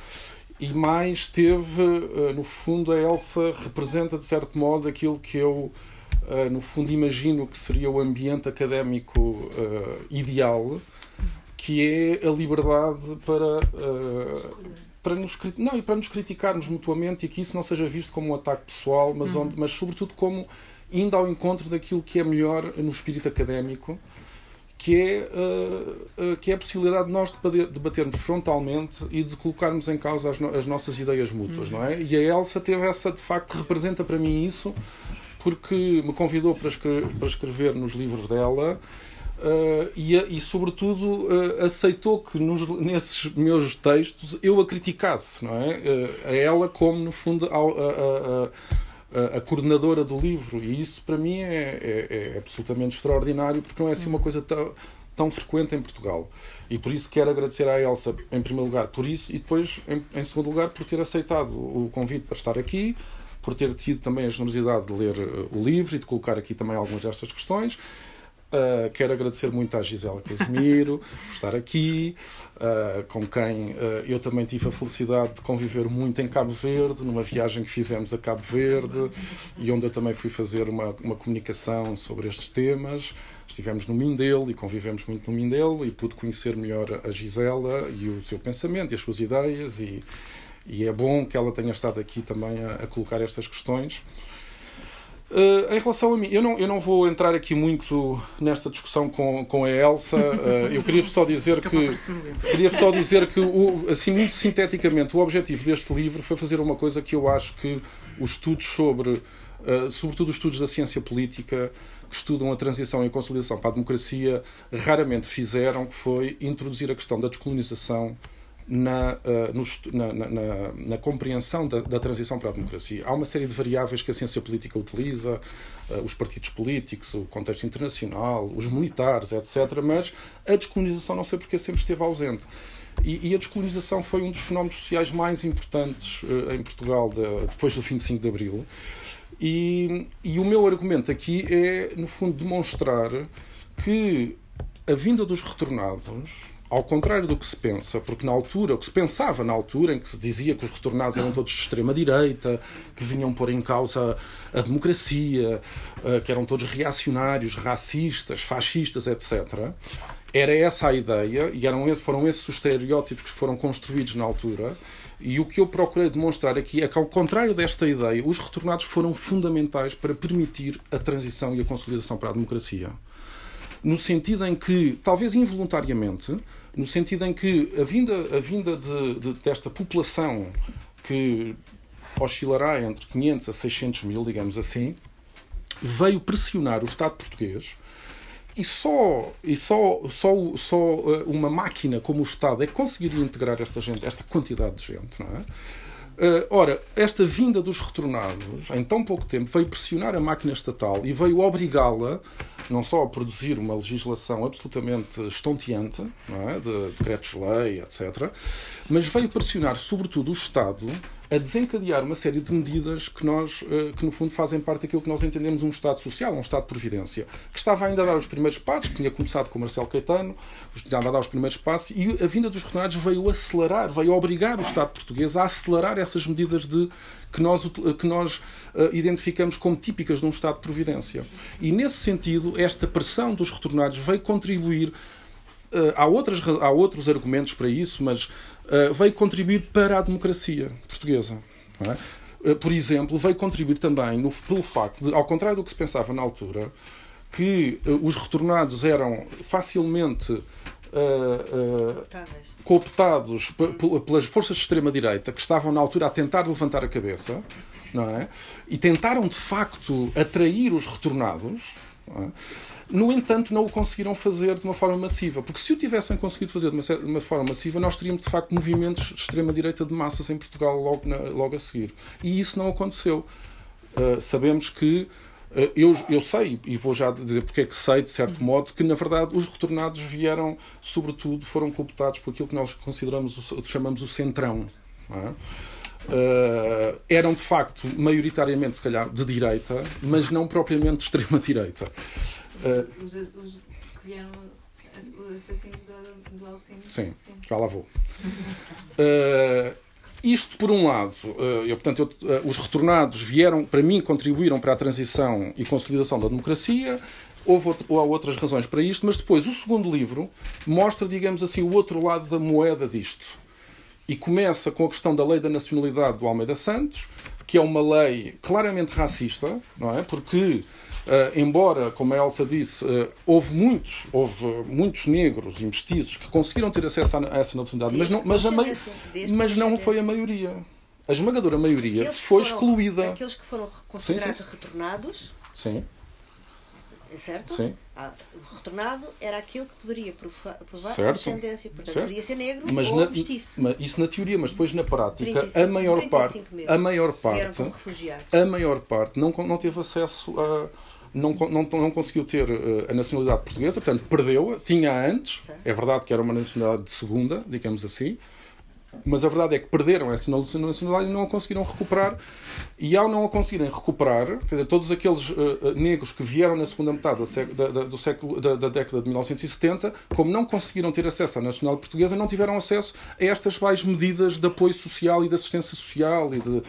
E mais teve, no fundo, a Elsa representa de certo modo aquilo que eu uh, no fundo, imagino que seria o ambiente académico uh, ideal, que é a liberdade para. Para nos, não, e para nos criticarmos mutuamente e que isso não seja visto como um ataque pessoal, mas, uhum. onde, mas sobretudo como indo ao encontro daquilo que é melhor no espírito académico, que é, uh, uh, que é a possibilidade de nós debatermos frontalmente e de colocarmos em causa as, as nossas ideias mútuas, não é? E a Elsa teve essa, de facto, representa para mim isso, porque me convidou para escrever, para escrever nos livros dela. Uh, e, e, sobretudo, uh, aceitou que nos, nesses meus textos eu a criticasse, não é? Uh, a ela, como no fundo a, a, a, a, coordenadora do livro. E isso para mim é, é, é, absolutamente extraordinário, porque não é assim uma coisa tão, tão frequente em Portugal. E por isso quero agradecer à Elsa, em primeiro lugar, por isso, e depois, em, em segundo lugar, por ter aceitado o convite para estar aqui por ter tido também a generosidade de ler uh, o livro e de colocar aqui também algumas destas questões. Uh, quero agradecer muito à Gisela Casimiro por estar aqui, uh, com quem uh, eu também tive a felicidade de conviver muito em Cabo Verde, numa viagem que fizemos a Cabo Verde e onde eu também fui fazer uma, uma comunicação sobre estes temas. Estivemos no Mindelo e convivemos muito no Mindelo e pude conhecer melhor a Gisela e o seu pensamento e as suas ideias e, e é bom que ela tenha estado aqui também a, a colocar estas questões. Uh, em relação a mim, eu não, eu não vou entrar aqui muito nesta discussão com, com a Elsa. Uh, eu queria só dizer que queria só dizer que o, assim muito sinteticamente o objetivo deste livro foi fazer uma coisa que eu acho que os estudos sobre, uh, sobretudo os estudos da ciência política que estudam a transição e a consolidação para a democracia raramente fizeram, que foi introduzir a questão da descolonização na, uh, no, na, na, na, compreensão da, da, transição para a democracia. Há uma série de variáveis que a ciência política utiliza, uh, os partidos políticos, o contexto internacional, os militares, etc. Mas a descolonização não sei porque sempre esteve ausente. E, e a descolonização foi um dos fenómenos sociais mais importantes uh, em Portugal de, depois do 25 de Abril. E, e o meu argumento aqui é, no fundo, demonstrar que a vinda dos retornados ao contrário do que se pensa, porque na altura, o que se pensava na altura em que se dizia que os retornados eram todos de extrema-direita, que vinham pôr em causa a democracia, eh, que eram todos reacionários, racistas, fascistas, etc., era essa a ideia e eram esse, foram esses os estereótipos que foram construídos na altura. E o que eu procurei demonstrar aqui é que, ao contrário desta ideia, os retornados foram fundamentais para permitir a transição e a consolidação para a democracia no sentido em que, talvez involuntariamente, no sentido em que a vinda, a vinda de, de, desta população que oscilará entre 500 a 600 mil, digamos assim, veio pressionar o Estado português e só, e só, só, só uh, uma máquina como o Estado é que conseguiria integrar esta gente, esta quantidade de gente, não é? Uh, ora, esta vinda dos retornados, em tão pouco tempo, veio pressionar a máquina estatal e veio obrigá-la não só a produzir uma legislação absolutamente estonteante, é? de decretos-lei, etc., mas veio pressionar, sobretudo, o Estado a desencadear uma série de medidas que nós, eh, que no fundo fazem parte daquilo que nós entendemos um Estado social, um Estado de providência, que estava ainda a dar os primeiros passos, que tinha começado com Marcelo Caetano, estava a dar os primeiros passos, e a vinda dos retornados veio acelerar, veio obrigar o Estado português a acelerar essas medidas de que nós, que nós uh, identificamos como típicas de um Estado de providência. E nesse sentido, esta pressão dos retornados veio contribuir. Uh, há, outras, há outros argumentos para isso, mas uh, veio contribuir para a democracia portuguesa. É? por exemplo, veio contribuir também no, pelo facto de, ao contrário do que se pensava na altura, que os retornados eram facilmente uh, uh, cooptados pelas forças de extrema-direita que estavam na altura a tentar levantar a cabeça não é? e tentaram de facto atrair os retornados. É? No entanto, não o conseguiram fazer de uma forma massiva, porque se o tivessem conseguido fazer de uma, de uma forma massiva, nós teríamos de facto movimentos de extrema-direita de massas em Portugal logo, na, logo a seguir. E isso não aconteceu. Uh, sabemos que uh, eu, eu sei, e vou já dizer porque é que sei, de certo modo, que na verdade os retornados vieram, sobretudo, foram cooptados por aquilo que nós consideramos, chamamos o centrão. É? Uh, eram de facto maioritariamente, se calhar, de direita, mas não propriamente de extrema-direita. Uh, os, os, que vieram assassinos do, do. Sim, sim, já lá vou. Uh, isto, por um lado, eu, portanto, eu, os retornados vieram, para mim, contribuíram para a transição e consolidação da democracia. Houve outro, há outras razões para isto, mas depois o segundo livro mostra, digamos assim, o outro lado da moeda disto. E começa com a questão da lei da nacionalidade do Almeida Santos, que é uma lei claramente racista, não é? Porque embora, como a Elsa disse, uh, houve muitos, houve muitos negros e mestiços que conseguiram ter acesso a, a essa nacionalidade, mas não, mas, a mas não foi a maioria. A esmagadora maioria aqueles foi foram, excluída. Aqueles que foram considerados sim, sim. retornados. Sim. Certo? Sim. Ah, o retornado era aquilo que poderia provar, provar a descendência. Portanto, certo. poderia ser negro mas ou na, mestiço. Mas isso na teoria, mas depois na prática, 35, a maior parte, a maior parte, a maior parte não, não teve acesso a não, não, não conseguiu ter uh, a nacionalidade portuguesa, portanto perdeu-a, tinha antes, é verdade que era uma nacionalidade de segunda, digamos assim, mas a verdade é que perderam essa nacionalidade e não a conseguiram recuperar. E ao não a conseguirem recuperar, quer dizer, todos aqueles uh, negros que vieram na segunda metade da, da, do século, da, da, década de 1970, como não conseguiram ter acesso à nacionalidade portuguesa, não tiveram acesso a estas mais medidas de apoio social e de assistência social e de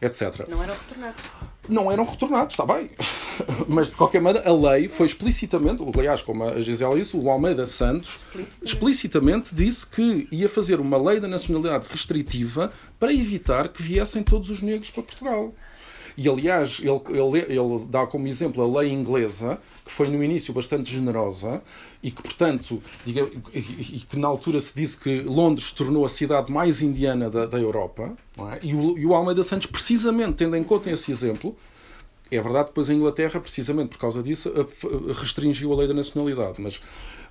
etc. Não eram retornados. Não eram retornados, está bem. Mas, de qualquer maneira, a lei foi explicitamente, aliás, como a Gisela disse, o Almeida Santos explicitamente. explicitamente disse que ia fazer uma lei da nacionalidade restritiva para evitar que viessem todos os negros para Portugal. E, aliás, ele, ele, ele dá como exemplo a lei inglesa, que foi no início bastante generosa e que, portanto, diga, e, que na altura se disse que Londres tornou a cidade mais indiana da, da Europa, é? e, o, e o Almeida Santos, precisamente tendo em conta esse exemplo, é verdade depois a Inglaterra, precisamente por causa disso, restringiu a lei da nacionalidade, mas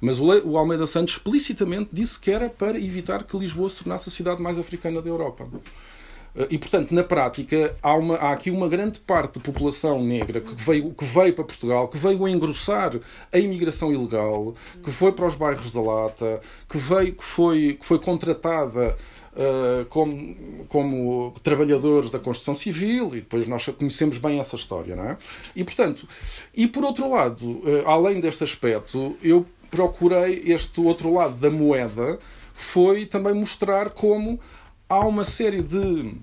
mas o Almeida Santos explicitamente disse que era para evitar que Lisboa se tornasse a cidade mais africana da Europa. Eh, e, portanto, na prática, há, uma, há aqui uma grande parte da população negra que veio, que veio para Portugal, que veio a engrossar a imigração ilegal, que foi para os bairros da Lata, que, veio, que, foi, que foi contratada uh, como, como trabalhadores da construção civil, e depois nós conhecemos bem essa história, não é? E, portanto, e por outro lado, uh, além deste aspecto, eu procurei este outro lado da moeda, foi também mostrar como há uma série de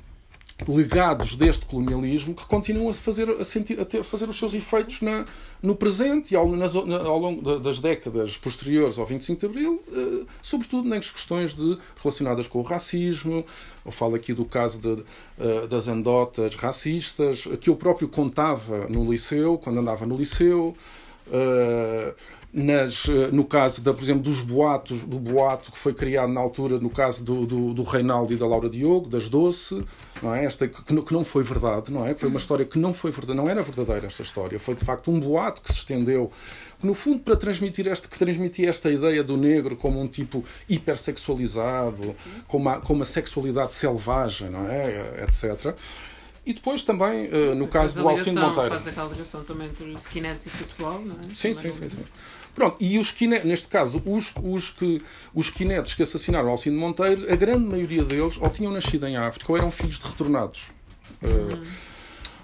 legados deste colonialismo que continuam a fazer, a sentir, a ter, fazer os seus efeitos na, no presente e ao, nas, ao longo das décadas posteriores ao 25 de Abril, eh, sobretudo nas questões de, relacionadas com o racismo. Eu falo aqui do caso de, eh, das anedotas racistas, que eu próprio contava no liceu, quando andava no liceu. Uh, nas, eh, no caso, da, por exemplo, dos boatos, do boato que foi criado na altura, no caso do, do, do Reinaldo e da Laura Diogo, das Doce, não é? Esta que, que não foi verdade, não é? Foi uma história que não foi verdade, não era verdadeira esta história, foi de facto um boato que se estendeu, no fundo para transmitir esta, que transmitia esta ideia do negro como um tipo hipersexualizado, com uma, com uma sexualidade selvagem, não é? Etc. E depois também, uh, no caso do Alcino Monteiro. Faz aquela ligação também entre skinheads e futebol, não é? Sim, sim, sim, sim. Pronto, e os skinheads, neste caso, os, os, que, os skinheads que assassinaram Alcino Monteiro, a grande maioria deles ou tinham nascido em África ou eram filhos de retornados. Uh,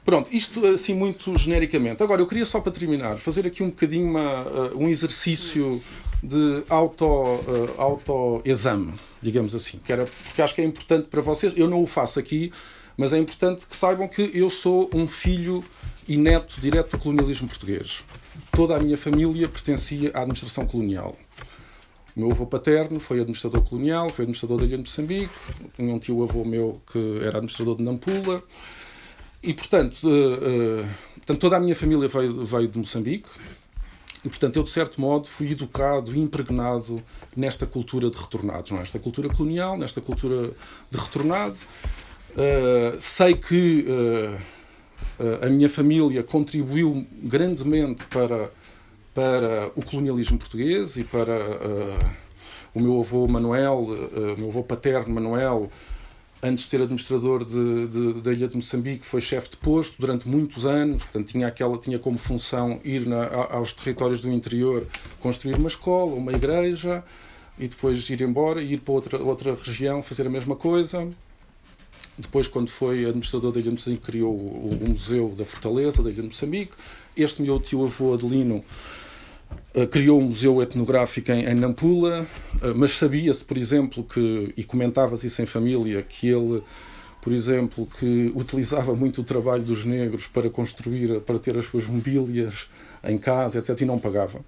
Pronto, isto assim muito genericamente. Agora, eu queria só para terminar fazer aqui um bocadinho uma, uh, um exercício de auto, uh, auto-exame, digamos assim, que era, porque acho que é importante para vocês. Eu não o faço aqui, mas é importante que saibam que eu sou um filho e neto direto do colonialismo português. Toda a minha família pertencia à administração colonial. O meu avô paterno foi administrador colonial, foi administrador da Ilha de Moçambique, tinha um tio-avô meu que era administrador de Nampula, e portanto, uh, uh, portanto toda a minha família veio, veio de Moçambique, e, portanto, eu, de certo modo, fui educado e impregnado nesta cultura de retornados, não é? Cultura colonial, nesta cultura de retornado. Uh, sei que uh, a minha família contribuiu grandemente para, para o colonialismo português e para uh, o meu avô Manuel, o meu avô paterno Manuel, antes de ser administrador de, de, da ilha de Moçambique, foi chefe de posto durante muitos anos, portanto tinha aquela tinha como função ir na, aos territórios do interior construir uma escola, uma igreja e depois ir embora ir para outra outra região fazer a mesma coisa. Depois, quando foi administrador da Ilha de Moçambique, criou o, o Museu da Fortaleza da Ilha de Moçambique. Este meu tio-avô Adelino uh, criou um museu etnográfico em, em Nampula, uh, mas sabia-se, por exemplo, que, e comentava-se isso em família, que ele, por exemplo, que utilizava muito o trabalho dos negros para construir, para ter as suas mobílias em casa, etc., e não pagava.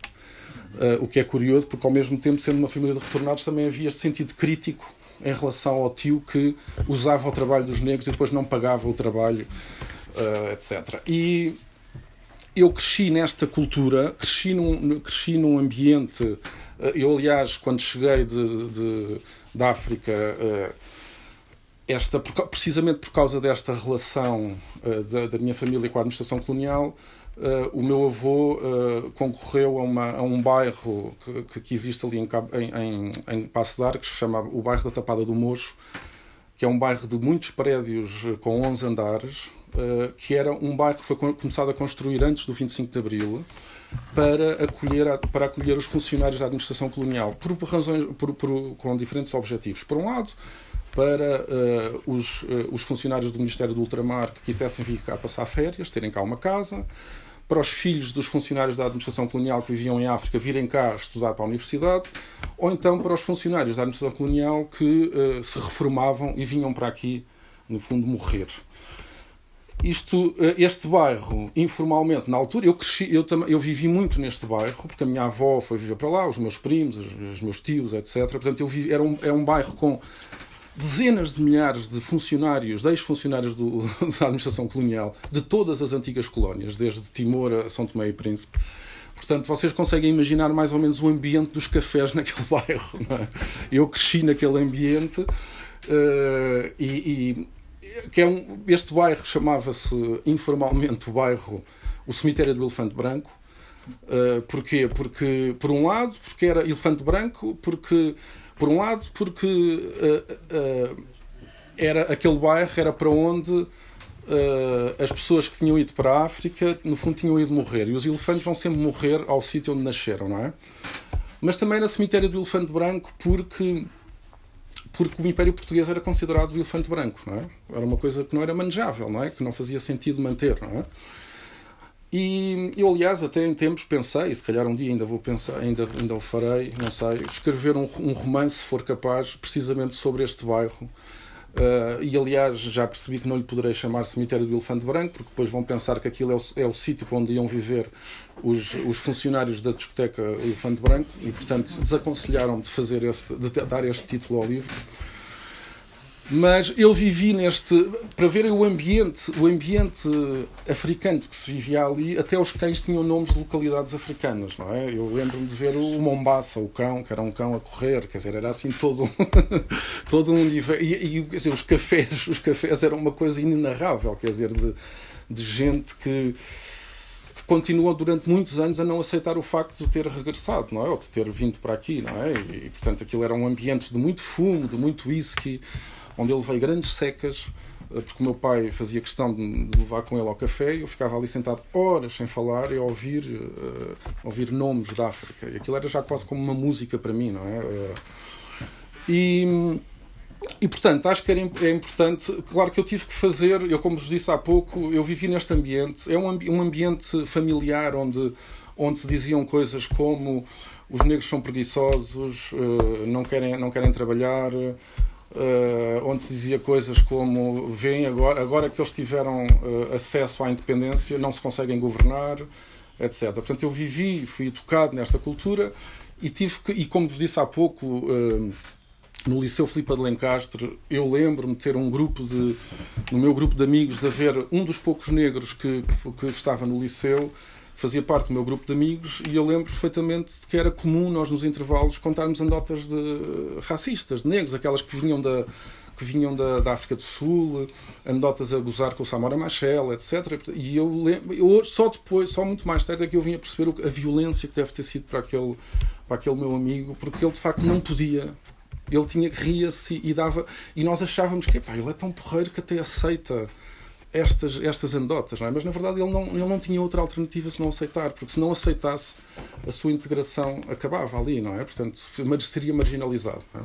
Uh, o que é curioso, porque ao mesmo tempo, sendo uma família de retornados, também havia sentido crítico em relação ao tio que usava o trabalho dos negros e depois não pagava o trabalho, uh, etc. E eu cresci nesta cultura, cresci num, cresci num ambiente. Uh, eu, aliás, quando cheguei de, de, de África. Uh, esta, precisamente por causa desta relação da, da minha família com a administração colonial, Uh, o meu avô uh, concorreu a, uma, a, um bairro que, que existe ali em, em, em Passo de Arcos, que se chama o bairro da Tapada do Mocho, que é um bairro de muitos prédios uh, com 11 andares, que era um bairro que foi começado a construir antes do 25 de Abril para acolher, para acolher os funcionários da administração colonial, por razões, por, por, com diferentes objetivos. Por um lado, para os, os funcionários do Ministério do Ultramar que quisessem vir cá passar férias, terem cá uma casa, para os filhos dos funcionários da administração colonial que viviam em África virem cá estudar para a universidade, ou então para os funcionários da administração colonial que uh, se reformavam e vinham para aqui, no fundo, morrer. Isto, uh, este bairro, informalmente, na altura, eu cresci, eu, eu vivi muito neste bairro, porque a minha avó foi viver para lá, os meus primos, os, os meus tios, etc. Portanto, eu vivi, era um, é um bairro com dezenas de milhares de funcionários, de ex-funcionários da administração colonial de todas as antigas colónias, desde Timor a São Tomé e Príncipe. Portanto, vocês conseguem imaginar mais ou menos o ambiente dos cafés naquele bairro. É? Eu cresci naquele ambiente uh, e, e, que é um, este bairro chamava-se informalmente o bairro o cemitério do Elefante Branco. Uh, porquê? Porque, por um lado, porque era Elefante Branco, porque por um lado, porque uh, uh, era aquele bairro era para onde uh, as pessoas que tinham ido para a África, no fundo, tinham ido morrer. E os elefantes vão sempre morrer ao sítio onde nasceram, não é? Mas também era cemitério do Elefante Branco porque porque o Império Português era considerado o elefante branco, não é? Era uma coisa que não era manejável, não é? Que não fazia sentido manter, não é? E eu, aliás, até em tempos pensei, se calhar um dia ainda vou pensar, ainda, ainda o farei, não sei, escrever um, um romance, se for capaz, precisamente sobre este bairro. Uh, e aliás, já percebi que não lhe poderei chamar Cemitério do Elefante Branco, porque depois vão pensar que aquilo é o, é o sítio onde iam viver os, os funcionários da discoteca Elefante Branco, e portanto desaconselharam-me de, fazer este, de dar este título ao livro. Mas eu vivi neste. Para verem o ambiente, o ambiente africano que se vivia ali, até os cães tinham nomes de localidades africanas, não é? Eu lembro-me de ver o Mombasa, o cão, que era um cão a correr, quer dizer, era assim todo, todo um nível. E, e dizer, os cafés, os cafés eram uma coisa inenarrável, quer dizer, de, de gente que continua durante muitos anos a não aceitar o facto de ter regressado, não é? Ou de ter vindo para aqui, não é? E, portanto, aquilo era um ambiente de muito fumo, de muito whisky, onde ele veio grandes secas, eh, porque o meu pai fazia questão de levar com ele ao café e eu ficava ali sentado horas sem falar e a ouvir, uh, ouvir nomes da África. E aquilo era já quase como uma música para mim, não é? Uh, e, e portanto, acho que era, é importante. Claro que eu tive que fazer, eu como vos disse há pouco, eu vivi neste ambiente. É um, um ambiente familiar onde, onde se diziam coisas como os negros são preguiçosos, não, querem, não querem trabalhar Uh, onde se dizia coisas como vem agora, agora que eles tiveram uh, acesso à independência, não se conseguem governar, etc. Portanto, eu vivi, fui educado nesta cultura e tive que, e como vos disse há pouco, uh, no Liceu Filipe de Lencastre, eu lembro-me de ter um grupo de, no meu grupo de amigos, de haver um dos poucos negros que, que, que estava no liceu fazia parte do meu grupo de amigos e eu lembro perfeitamente que era comum nós nos intervalos contarmos anedotas de racistas, de negros, aquelas que vinham da que vinham da, da África do Sul, anedotas a gozar com o Samora Machel, etc. E eu lembro, eu, só depois, só muito mais tarde é que eu vim a perceber a violência que deve ter sido para aquele, para aquele meu amigo, porque ele de facto não podia. Ele tinha ria-se e dava. E nós achávamos que ele é tão porreiro que até aceita estas, estas anedotas, é? mas na verdade ele não, ele não tinha outra alternativa se não aceitar, porque se não aceitasse a sua integração acabava ali, não é? Portanto, seria marginalizado. É?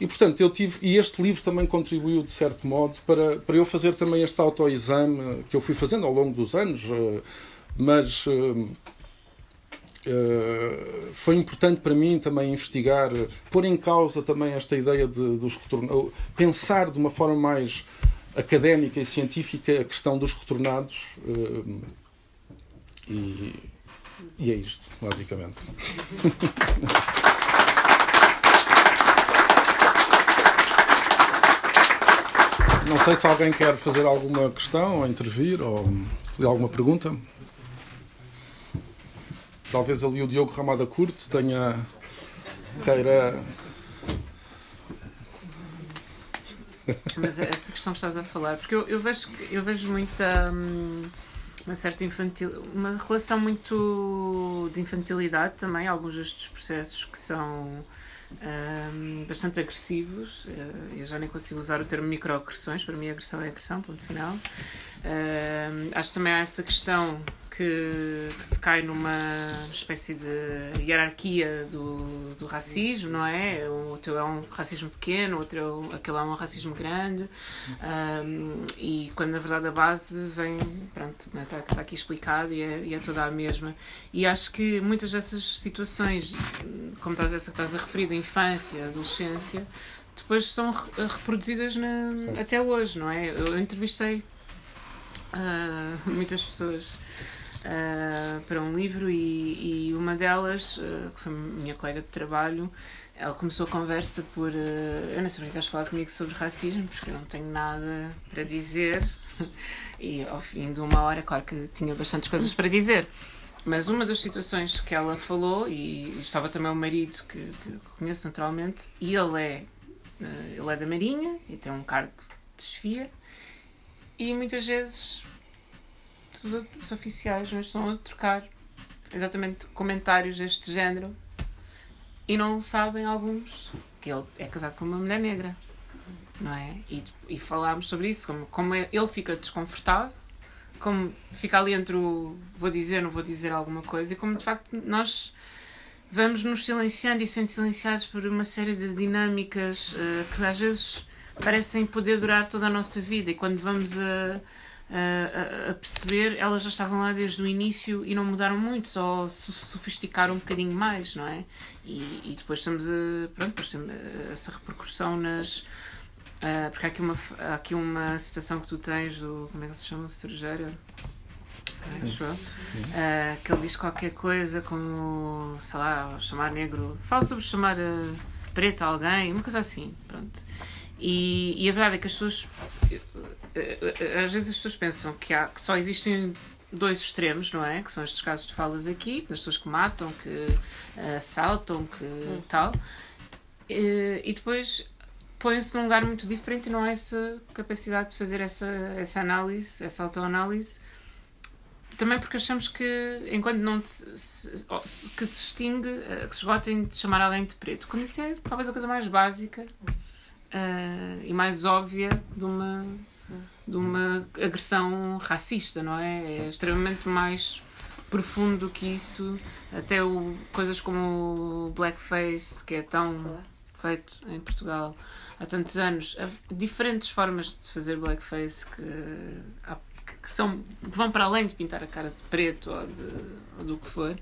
E portanto, eu tive, e este livro também contribuiu de certo modo para, para eu fazer também este autoexame que eu fui fazendo ao longo dos anos, eh, mas uh, foi importante para mim também investigar, pôr em causa também esta ideia de, dos retornados, pensar de uma forma mais académica e científica a questão dos retornados. Uh, e, e é isto, basicamente. Não sei se alguém quer fazer alguma questão ou intervir ou alguma pergunta. Talvez ali o Diogo Ramada Curto tenha queira Mas é essa questão que estás a falar, porque eu, eu vejo, eu vejo muita. Hum, uma certa infantil. uma relação muito de infantilidade também, alguns destes processos que são. Um, bastante agressivos. Uh, eu já nem consigo usar o termo microagressões, para mim, agressão é agressão, ponto final. Uh, acho que também há essa questão que, que, se cai numa espécie de hierarquia do, do racismo, não é? O outro é um racismo pequeno, o outro é aquele é um racismo grande, um, e quando na verdade a base vem, pronto, né, está, está aqui explicado e é, e é, toda a mesma. E acho que muitas dessas situações, como estás, essa que estás a referir, da infância, adolescência, depois são reproduzidas na, até hoje, não é? Eu entrevistei uh, muitas pessoas uh, para um livro e, e uma delas, uh, que foi minha colega de trabalho, ela começou a conversa por. Uh, eu não sei porque queres falar comigo sobre racismo, porque eu não tenho nada para dizer. E ao fim de uma hora, claro que tinha bastantes coisas para dizer. Mas uma das situações que ela falou, e estava também o marido que, que conheço naturalmente, e ele é, ele é da Marinha e tem um cargo de desfia, e muitas vezes os oficiais não estão a trocar exatamente comentários deste género e não sabem alguns que ele é casado com uma mulher negra, não é? E, e falámos sobre isso, como, como é, ele fica desconfortável, como fica ali entre o vou dizer, não vou dizer alguma coisa, e como de facto nós vamos nos silenciando e sendo silenciados por uma série de dinâmicas uh, que às vezes parecem poder durar toda a nossa vida, e quando vamos a a, a, perceber, elas já estavam lá desde o início e não mudaram muito, só sofisticaram um bocadinho mais, não é? E, e depois estamos a. Pronto, depois temos essa repercussão nas. Uh, porque há aqui, uma, há aqui uma citação que tu tens do. Como é que se chama? Cerejeiro? Acho eu. Uh, que ele diz qualquer coisa como, sei lá, chamar negro. Fala sobre chamar uh, preto a alguém, uma coisa assim. Pronto. E, e a verdade é que as pessoas eh, às vezes as pessoas pensam que, há, que só existem dois extremos, não é? Que são estes casos que falas aqui, das pessoas que matam, que uh, assaltam, que hum. tal. E, e depois põem-se num lugar muito diferente e não há essa capacidade de fazer essa, essa análise, essa autoanálise. Também porque achamos que, enquanto não se, se, que se extingue, eh, que se esgotem de chamar alguém de preto, quando isso é talvez a coisa mais básica uh, e mais óbvia de uma de uma agressão racista, não é? É extremamente mais profundo do que isso. Até o, coisas como o blackface, que é tão feito em Portugal há tantos anos. Há diferentes formas de fazer blackface que, que, são, que vão para além de pintar a cara de preto ou, de, ou do que for.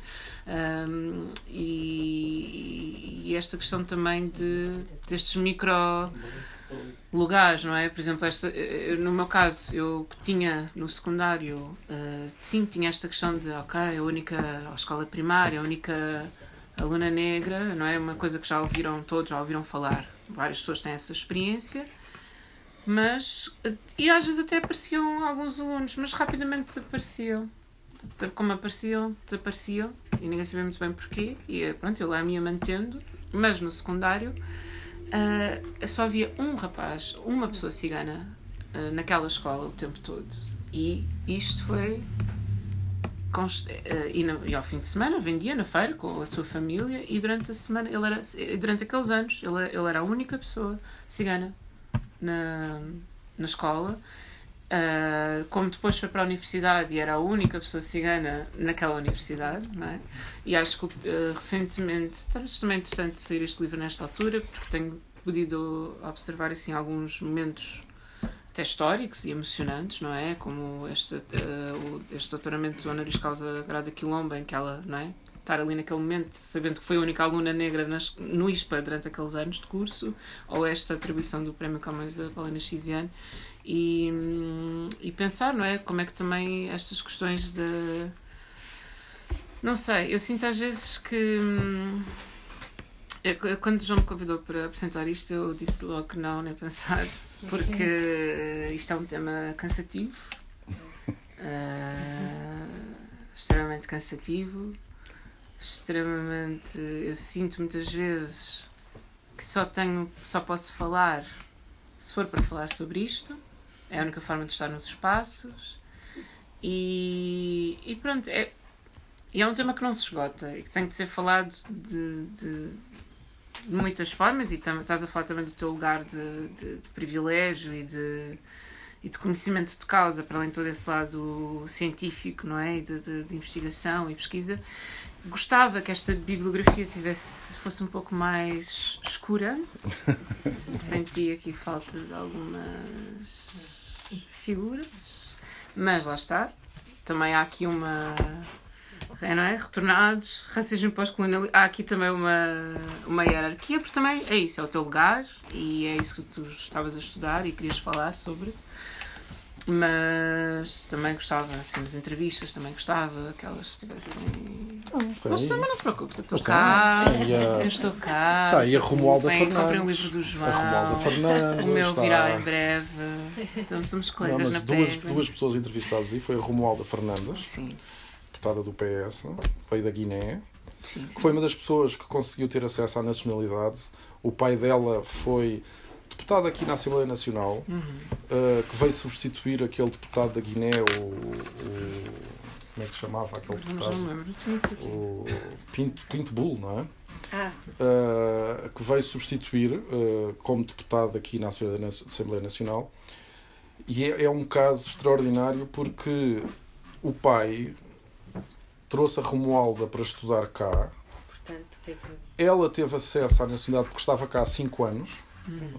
Um, e, e, esta questão também de, destes micro lugares, não é? Por exemplo, esta, eh, eh, no meu caso, eu tinha no secundário, uh, sim, tinha esta questão de, ok, a única, a escola primária, a única aluna negra, não é? Uma coisa que já ouviram todos, já ouviram falar. Várias pessoas têm essa experiência. Mas, e às vezes até apareciam alguns alunos, mas rapidamente desapareciam. Como apareciam, desapareciam, e ninguém sabia muito bem porquê. E pronto, eu lá me ia mantendo. Mas no secundário, uh, só havia um rapaz, uma pessoa cigana uh, naquela escola o tempo todo. E isto foi. Const... Uh, e, no, e, ao fim de semana vendia na feira com a sua família e durante a semana ele era durante aqueles anos ele, ele era a única pessoa cigana na, na escola Uh, como depois foi para a universidade e era a única pessoa cigana naquela universidade, não é? E acho que uh, recentemente está também interessante sair este livro nesta altura, porque tenho podido observar assim alguns momentos até históricos e emocionantes, não é? Como este, uh, este doutoramento honoris causa Grada Quilomba, em que ela, não é? Estar ali naquele momento, sabendo que foi a única aluna negra nas, no ISPA durante aqueles anos de curso, ou esta atribuição do Prémio Camões da Paulina Chiziane e, e pensar, não é? Como é que também estas questões de. Não sei, eu sinto às vezes que. Eu, quando o João me convidou para apresentar isto, eu disse logo que não, nem pensar, porque isto é um tema cansativo, uh, extremamente cansativo, extremamente. Eu sinto muitas vezes que só tenho, só posso falar se for para falar sobre isto é a única forma de estar nos espaços. E, e pronto, é, é um tema que não se esgota e que tem de ser falado de, de, de muitas formas. E tam, estás a falar também do teu lugar de, de privilégio e de, e de conhecimento de causa, para além de todo esse lado científico, não é? De, de, de investigação e pesquisa. Gostava que esta bibliografia tivesse, fosse um pouco mais escura. Senti aqui falta de algumas figuras, mas lá está. Também há aqui uma. É, não é? Retornados, racismo pós-colonial. Há aqui também uma, uma hierarquia, porque também é isso, é o teu lugar e é isso que tu estavas a estudar e querias falar sobre. Mas também gostava, assim, das entrevistas, também gostava que elas estivessem. Mas também não te preocupes, eu estou cá. a- Eu estou cá. Tá aí a Romualda Bem, Comprei um Fernandes. livro do João. A Romualda Fernandes. O meu está- virá em breve. Então somos Não, colegas mas na duas, pega. duas pessoas entrevistadas aí foi a Romualda Fernandes, Sim, deputada do PS, veio da Guiné, sim, sim. que foi uma das pessoas que conseguiu ter acesso à nacionalidade. O pai dela foi deputado aqui na Assembleia Nacional, Uhum. uh, que veio substituir aquele deputado da Guiné, o, o- como é que se chamava aquele não deputado? me lembro. Tinha isso aqui. O Pinto, Pinto Bull, não é? Ah, Uh, que veio substituir uh, como deputado aqui na Assembleia Na- Assembleia Nacional. E é, é um caso extraordinário porque o pai trouxe a Romualda para estudar cá. portanto, teve. Ela teve acesso à nacionalidade porque estava cá há 5 anos, não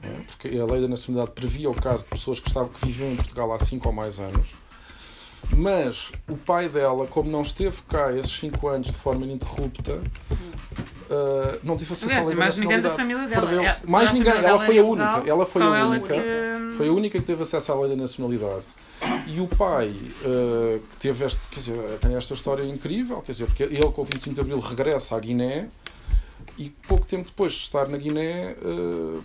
é? porque a lei da nacionalidade previa o caso de pessoas que, estavam, que viviam em Portugal há 5 ou mais anos. Mas o pai dela, como não esteve cá esses 5 anos de forma ininterrupta, uh, não teve acesso Aliás, à lei da mais ninguém da família dela. Perdeu. É, mais ninguém, ela foi é a única. ilegal, Ela foi a única. que- Foi a única que teve acesso à lei da nacionalidade. E o pai, uh, que teve este, quer dizer, tem esta história incrível, quer dizer, porque ele com o 25 de Abril regressa à Guiné e pouco tempo depois de estar na Guiné uh,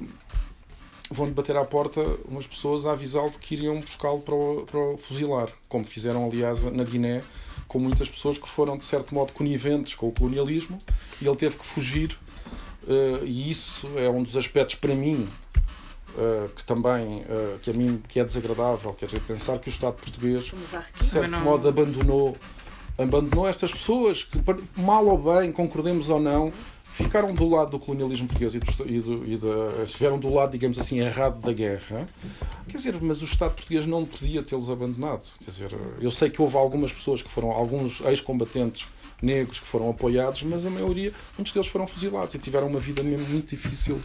vão-lhe bater à porta umas pessoas a avisá-lo de que iriam buscá-lo para, o- para o fuzilar, como fizeram aliás na Guiné com muitas pessoas que foram de certo modo coniventes com o colonialismo e ele teve que fugir uh, e isso é um dos aspectos para mim uh, que também uh, que a mim que é desagradável, quer dizer, pensar que o Estado português de certo não- modo abandonou abandonou estas pessoas que mal ou bem concordemos ou não ficaram do lado do colonialismo português e, do, e, do, e da, estiveram do lado digamos assim errado da guerra quer dizer mas o Estado português não podia tê-los abandonado quer dizer eu sei que houve algumas pessoas que foram alguns ex-combatentes negros que foram apoiados mas a maioria muitos deles foram fuzilados e tiveram uma vida mesmo muito difícil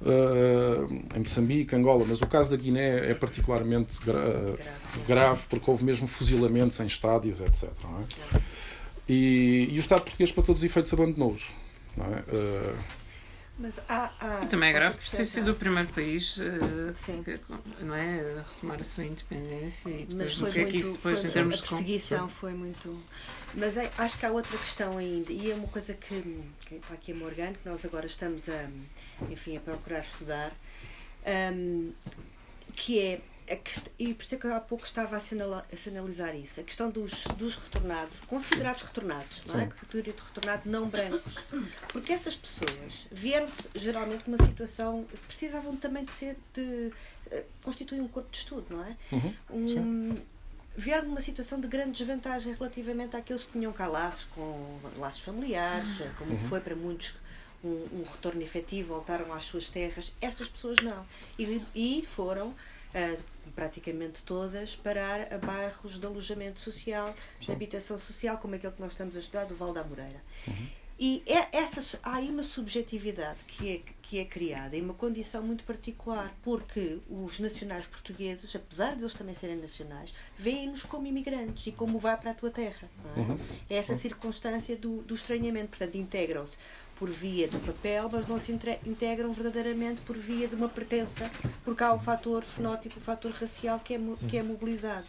uh, em Moçambique, Angola, mas o caso da Guiné é particularmente gra- uh, grave porque houve mesmo fuzilamentos em estádios, etc. é? E, e o Estado português, para todos os efeitos, abandonou-os. Não é? Uh, Mas há. há E também é grave por ter sido o primeiro país eh, Sim. que- não é, a retomar a sua independência e Mas depois não foi sei o que muito, isso depois foi- em termos a de perseguição foi muito. Mas é- acho que há outra questão ainda, e é uma coisa que, que está aqui a Morgana, que nós agora estamos a, enfim, a procurar estudar, hum, que é, a quest- e por isso é que há pouco estava a, assinala- a sinalizar isso, a questão dos, dos retornados, considerados retornados, não é? Sim. Categoria de retornado não brancos. Porque essas pessoas vieram geralmente numa situação que precisavam também de ser, de, eh, constituir um corpo de estudo, não é? uhum, um, Sim. vieram numa situação de grande desvantagem relativamente àqueles que tinham cá laços com laços familiares, como Uhum. foi para muitos um, um retorno efetivo, voltaram às suas terras. Estas pessoas não. E, e foram ah, praticamente todas parar a bairros de alojamento social, de habitação social, como aquele que nós estamos a estudar, do Val da Moreira. E é essa, há aí uma subjetividade que é, que é criada em uma condição muito particular, porque os nacionais portugueses, apesar de eles também serem nacionais, veem-nos como imigrantes e como vai para a tua terra. é? Uhum. É essa circunstância do, do estranhamento. Portanto, integram-se por via do papel, mas não se integram verdadeiramente por via de uma pertença, porque há o fator fenótipo, o fator racial que é, que é mobilizado.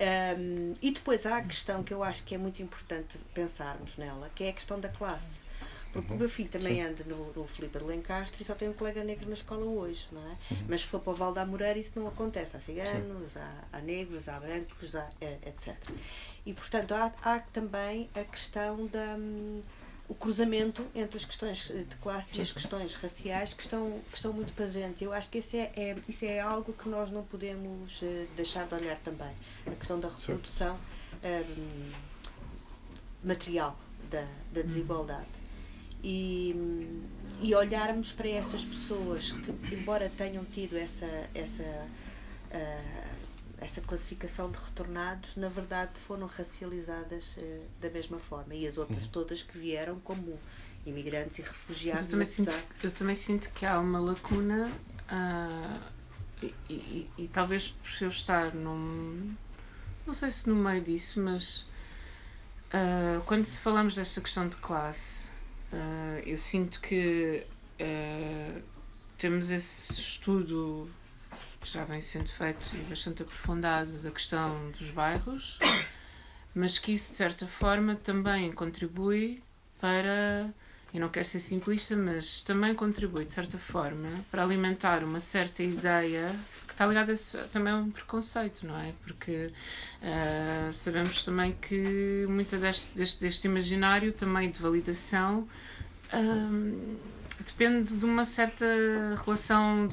Um, e depois há a questão que eu acho que é muito importante pensarmos nela, que é a questão da classe. Porque o meu filho também anda no, no Filipe de Lencastre e só tem um colega negro na escola hoje, não é? Mas se for para o Val da Moreira isso não acontece. Há ciganos, há, há negros, há brancos, há, eh, etc. E portanto há, há também a questão da hum, o cruzamento entre as questões eh, de classe e as questões raciais que estão, que estão muito presentes. Eu acho que isso é, é- isso é algo que nós não podemos eh, deixar de olhar também. A questão da reprodução hum, material da, da desigualdade. E, e olharmos para estas pessoas que, embora tenham tido essa, essa, ah, essa classificação de retornados, na verdade foram racializadas eh, da mesma forma. E as outras todas que vieram como imigrantes e refugiados. Eu também, sinto, eu também sinto que há uma lacuna ah, e, e- e talvez por eu estar num. Não sei se no meio disso, mas ah, quando se falamos desta questão de classe, ah, eu sinto que temos esse estudo que já vem sendo feito e bastante aprofundado da questão dos bairros, mas que isso, de certa forma, também contribui para e não quero ser simplista, mas também contribui, de certa forma, para alimentar uma certa ideia que está ligada também a um preconceito, não é? Porque uh, sabemos também que muito deste, deste, deste, imaginário também de validação uh, depende de uma certa relação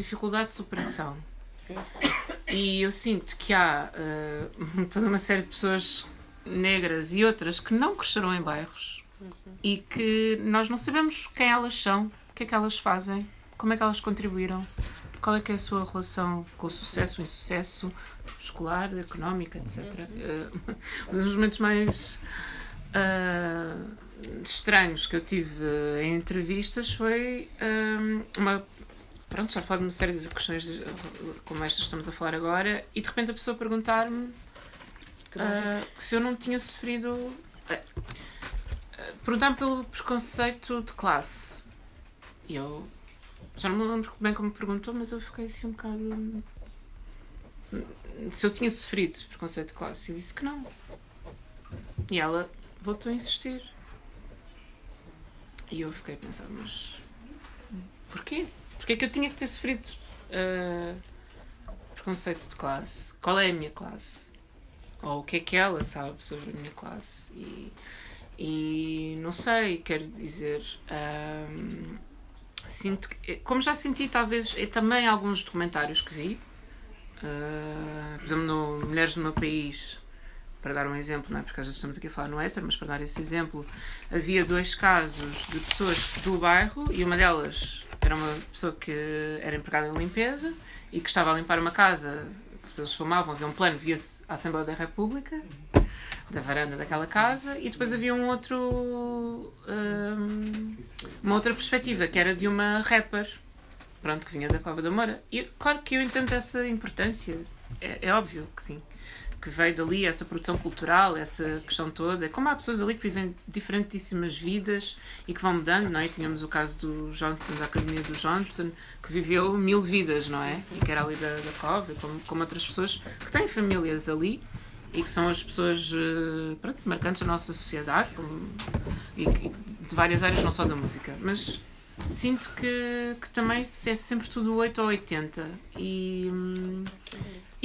dificuldade-superação. E eu sinto que há uh, toda uma série de pessoas negras e outras que não cresceram em bairros e que nós não sabemos quem elas são, o que é que elas fazem, como é que elas contribuíram, qual é que é a sua relação com o sucesso, o insucesso escolar, económico, etc. Uh, um dos momentos mais uh, estranhos que eu tive em entrevistas foi um, uma pronto, já falo de uma série de questões de, como estas que estamos a falar agora, e de repente a pessoa perguntar-me uh, se eu não tinha sofrido. Uh, Perguntar-me pelo preconceito de classe. E eu já não me lembro bem como me perguntou, mas eu fiquei assim um bocado. Se eu tinha sofrido preconceito de classe. Eu disse que não. E ela voltou a insistir. E eu fiquei a pensar, mas porquê? Porquê é que eu tinha que ter sofrido uh, preconceito de classe? Qual é a minha classe? Ou o que é que ela sabe sobre a minha classe? E e não sei, quero dizer. Um, sinto que, como já senti, talvez, também alguns documentários que vi, uh, por exemplo, no Mulheres do Meu País, para dar um exemplo, não é? porque às vezes estamos aqui a falar no éter, mas para dar esse exemplo, havia dois casos de pessoas do bairro e uma delas era uma pessoa que era empregada em limpeza e que estava a limpar uma casa, eles fumavam, havia um plano, via-se a Assembleia da República da varanda daquela casa e depois havia um outro um, uma outra perspectiva que era de uma rapper pronto que vinha da Cova da Moura. E claro que eu entendo essa importância é, é óbvio que sim que veio dali essa produção cultural essa questão toda. Como há pessoas ali que vivem diferentíssimas vidas e que vão mudando não é? Tínhamos o caso do Johnson da Academia do Johnson que viveu mil vidas não é? E que era ali da, da Cova como, como outras pessoas que têm famílias ali e que são as pessoas eh, pronto, marcantes da nossa sociedade como, e, de várias áreas, não só da música. Mas sinto que, que também é sempre tudo 8 ou 80 e,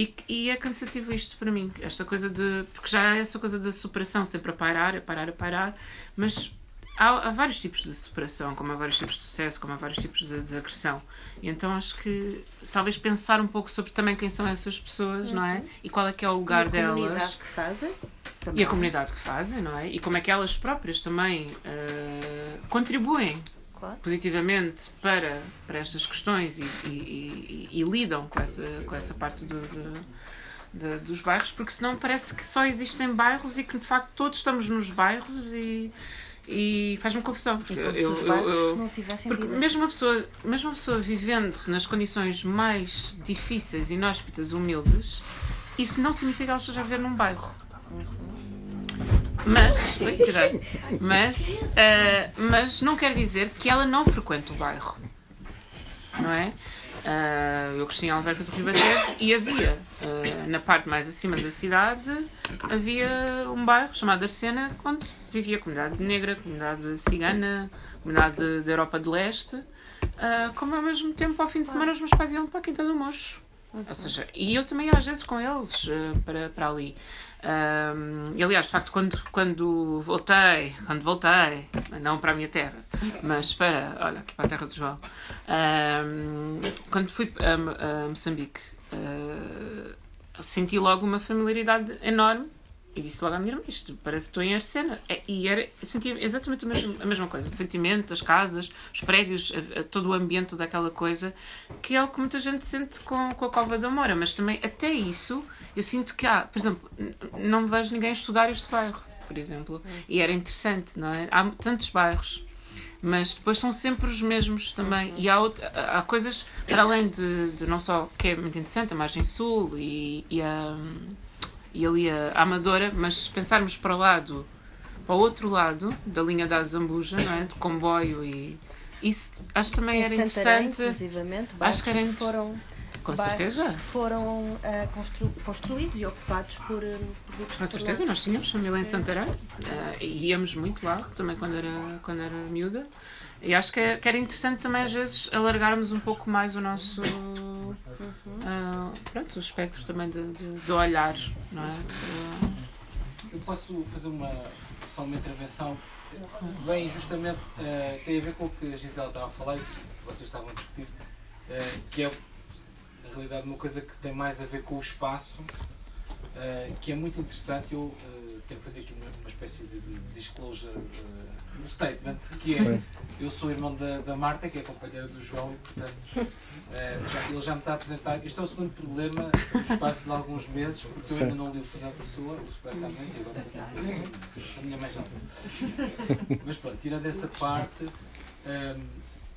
e, e, é cansativo isto para mim, esta coisa de. Porque já há essa coisa da superação, sempre a pairar, a pairar, a pairar, mas há, há, vários tipos de separação, como há vários tipos de sucesso, como há vários tipos de, de, agressão. E então acho que talvez pensar um pouco sobre também quem são essas pessoas, uhum. não é? Uhum. E qual é que é o lugar delas. E a comunidade que fazem. Também. E a comunidade que fazem, não é? E como é que elas próprias também uh, contribuem claro. positivamente para, para estas questões e, e, e, e, lidam com essa, com essa parte do, do de, dos bairros, porque senão parece que só existem bairros e que de facto todos estamos nos bairros e e faz-me confusão. Porque, eu, eu, eu, porque mesmo uma, pessoa, mesmo uma pessoa vivendo nas condições mais difíceis, inóspitas, humildes, isso não significa que ela esteja a viver num bairro. Mas, mas, uh, mas não quer dizer que ela não frequente o bairro. Não é? Uh, eu cresci em Alverca do Ribatejo e havia, uh, na parte mais acima da cidade, havia um bairro chamado Arcena, onde vivia a comunidade negra, a comunidade cigana, a comunidade da Europa de Leste, uh, como ao mesmo tempo, ao fim de semana, os meus pais iam para a Quinta do Mocho. Ou seja, e eu também ia às vezes com eles para, para ali. Um, e aliás, de facto, quando, quando voltei, quando voltei, não para a minha terra, mas para, olha, aqui para a terra do João, um, quando fui a, a Moçambique, uh, senti logo uma familiaridade enorme e disse logo à minha irmã: Isto parece que estou em Arcena. É, e era, sentia exatamente a mesma, a mesma coisa: o sentimento, as casas, os prédios, a, a, todo o ambiente daquela coisa, que é o que muita gente sente com, com a Cova da Moura. Mas também, até isso, eu sinto que há, por exemplo, não vejo ninguém estudar este bairro, por exemplo. E era interessante, não é? Há tantos bairros mas depois são sempre os mesmos também. Uhum. E há, outra, há coisas, para além de, de, não só que é muito interessante, a margem sul e, e a e ali a, a Amadora, mas se pensarmos para o lado, para o outro lado da linha da Zambuja, não é? do comboio e isso acho também em era Santarém, interessante. Acho que era foram Com certeza. que foram uh, constru construídos e ocupados por, uh, por Com certeza, nós tínhamos família em Santarém uh, e íamos muito lá, também quando era, quando era miúda. E acho que, é, que era interessante também, às vezes, alargarmos um pouco mais o nosso. Uh, pronto, o espectro também de, de, de olhar, não é? Eu posso fazer uma, só uma intervenção? Bem, justamente, uh, tem a ver com o que a Gisela estava a falar e que vocês estavam a discutir, uh, que é, na realidade, uma coisa que tem mais a ver com o espaço, uh, que é muito interessante. Eu quero fazer aqui uma, uma espécie de disclosure um statement, que é eu sou irmão da, da Marta, que é companheira do João, e portanto uh, já, ele já me está a apresentar. Este é o segundo problema no espaço de alguns meses, porque eu ainda não li o Fernando Pessoa, o Supercamente, e agora a minha mãe já Mas pronto, tirando essa parte, um, ehm,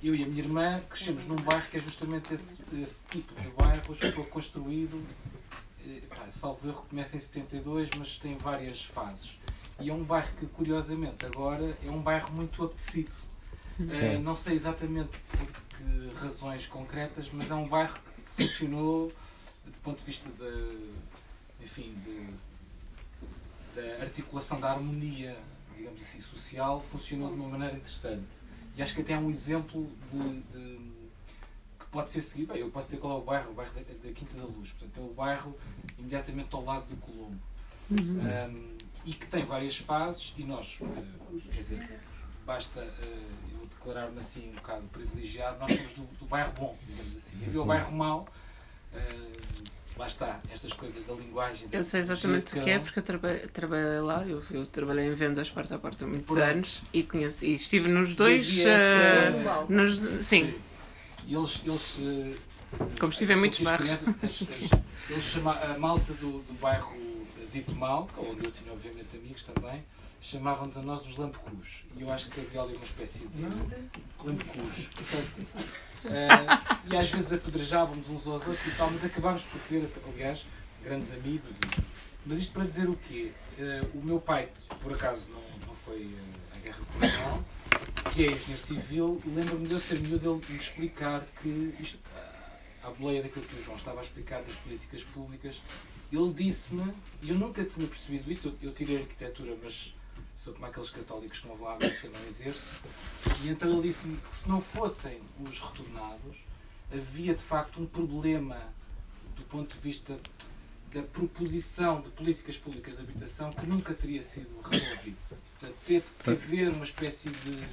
eu e a minha irmã crescemos num bairro que é justamente esse, esse tipo de bairro que foi construído, eh, pá, salvo erro, começa em 72, mas tem várias fases. E é um bairro que, curiosamente, agora é um bairro muito apetecido. Uh, não sei exatamente por que razões concretas, mas é um bairro que funcionou do ponto de vista da, enfim, de, da articulação da harmonia, digamos assim, social, funcionou de uma maneira interessante. E acho que até é um exemplo de, de que pode ser seguido. Bem, eu posso dizer qual é o bairro, o bairro da, da Quinta da Luz. Portanto, é o bairro imediatamente ao lado do Colombo. Uhum. Um, e que tem várias fases e nós, uh, quer dizer, basta uh, eu declarar-me assim um bocado privilegiado, nós somos do, do bairro bom, digamos assim. Havia o bairro mau, uh, lá está, estas coisas da linguagem. Eu sei exatamente o que é, porque eu trabalhei, trabalhei lá, eu, eu, trabalhei em vendas porta a porta há muitos Pronto. anos e, conheço, e estive nos dois. Uh, nos, sim. E eles, eles como estive em muitos bairros. Eles chamam a malta do, do bairro dito mal, onde eu tinha obviamente amigos também, chamavam-nos a nós os lampecus. E eu acho que havia ali uma espécie de lampecus. Portanto, uh, e às vezes apedrejávamos uns aos outros e tal, mas acabámos por ter, aliás, grandes amigos. E, mas isto para dizer o quê? Uh, o meu pai, por acaso, não, não foi uh, a guerra colonial, que é engenheiro civil, e lembro-me de eu ser miúdo de me explicar que isto, à boleia daquilo que o João estava a explicar das políticas públicas, ele disse-me, e eu nunca tinha percebido isso, eu, eu tirei arquitetura, mas sou como aqueles católicos que não vão à missa não exerço, e então ele disse-me que se não fossem os retornados, havia de facto um problema do ponto de vista da proposição de políticas públicas de habitação que nunca teria sido resolvido. Portanto, teve que haver uma espécie de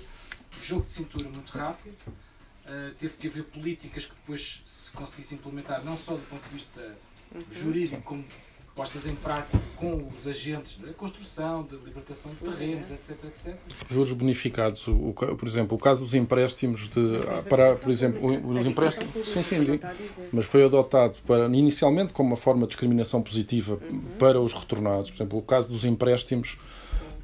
jogo de cintura muito rápido, uh, teve que haver políticas que depois se conseguisse implementar, não só do ponto de vista uhum. jurídico como postas em prática com os agentes da construção, da libertação de terrenos, etc, etc. Juros bonificados, o, por exemplo, o caso dos empréstimos de para, por exemplo, os empréstimos, sim, sim, mas foi adotado para inicialmente como uma forma de discriminação positiva uhum. para os retornados, por exemplo, o caso dos empréstimos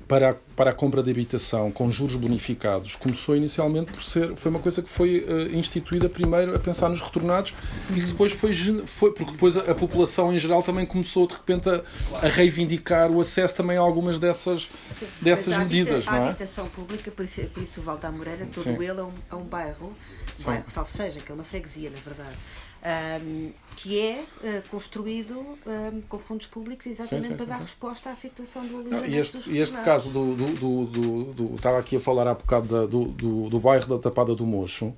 para a, para a compra de habitação com juros bonificados começou inicialmente por ser foi uma coisa que foi uh, instituída primeiro a pensar nos retornados e que depois foi, foi porque depois a, a, população em geral também começou de repente a, a reivindicar o acesso também a algumas dessas Sim, dessas medidas a não é? a habitação pública por isso, por isso o Val da Moreira todo Sim. ele é um, é um bairro, bairro salvo seja que é uma freguesia na verdade um, que é uh, construído um, com fundos públicos exatamente sim, sim, para sim, dar resposta à situação do alojamento e este, e este caso do, do, do, do, Estava aqui a falar há bocado do, do, do bairro da Tapada do Mocho,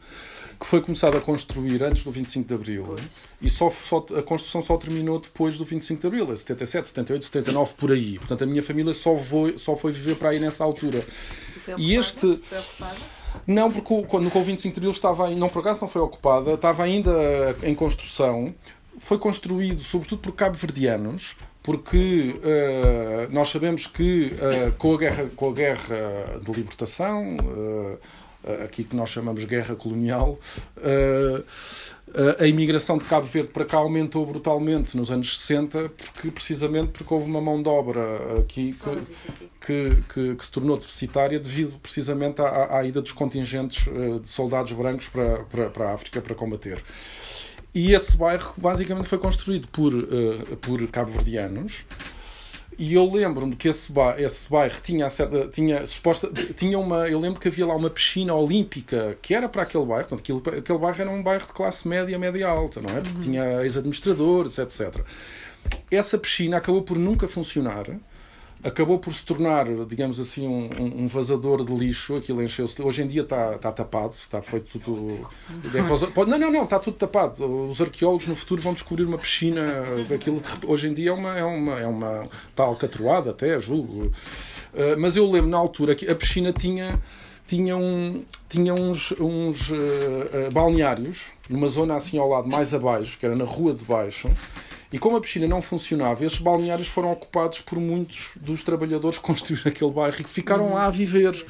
que foi começado a construir antes do 25 de Abril pois. e só, só, a construção só terminou depois do 25 de Abril, é 77, 78, 79, por aí. Portanto, a minha família só foi, só foi viver para aí nessa altura. E, e este. Não, porque quando o 25 de Abril estava, não por acaso não foi ocupada, estava ainda em construção. Foi construído sobretudo por cabo-verdianos, porque uh, nós sabemos que uh, com, a guerra, com a guerra de libertação, uh, aqui que nós chamamos guerra colonial, a imigração de Cabo Verde para cá aumentou brutalmente nos anos 60, porque, precisamente porque houve uma mão de obra aqui que, que, que, que se tornou deficitária devido precisamente à, à ida dos contingentes eh, de soldados brancos para, para, para a África para combater. E esse bairro basicamente foi construído por, uh, por cabo-verdianos E eu lembro-me que esse bairro, esse bairro tinha, certa, tinha, suposta, tinha uma. Eu lembro que havia lá uma piscina olímpica que era para aquele bairro. Portanto, aquilo, aquele bairro era um bairro de classe média, média alta, não é? Porque uhum. tinha ex-administradores, etc. Essa piscina acabou por nunca funcionar acabou por se tornar, digamos assim, um, um vazador de lixo. Aquilo encheu-se. Hoje em dia está, está tapado, está feito tudo. É não, não, não, está tudo tapado. Os arqueólogos no futuro vão descobrir uma piscina daquilo. Hoje em dia é uma, é uma, é uma está alcatroada até, julgo. Uh, mas eu lembro na altura que a piscina tinha tinha, um, tinha uns, uns uh, uh, balneários numa zona assim ao lado mais abaixo, que era na rua de baixo, e como a piscina não funcionava, esses balneários foram ocupados por muitos dos trabalhadores que construíram aquele bairro e que ficaram lá a viver.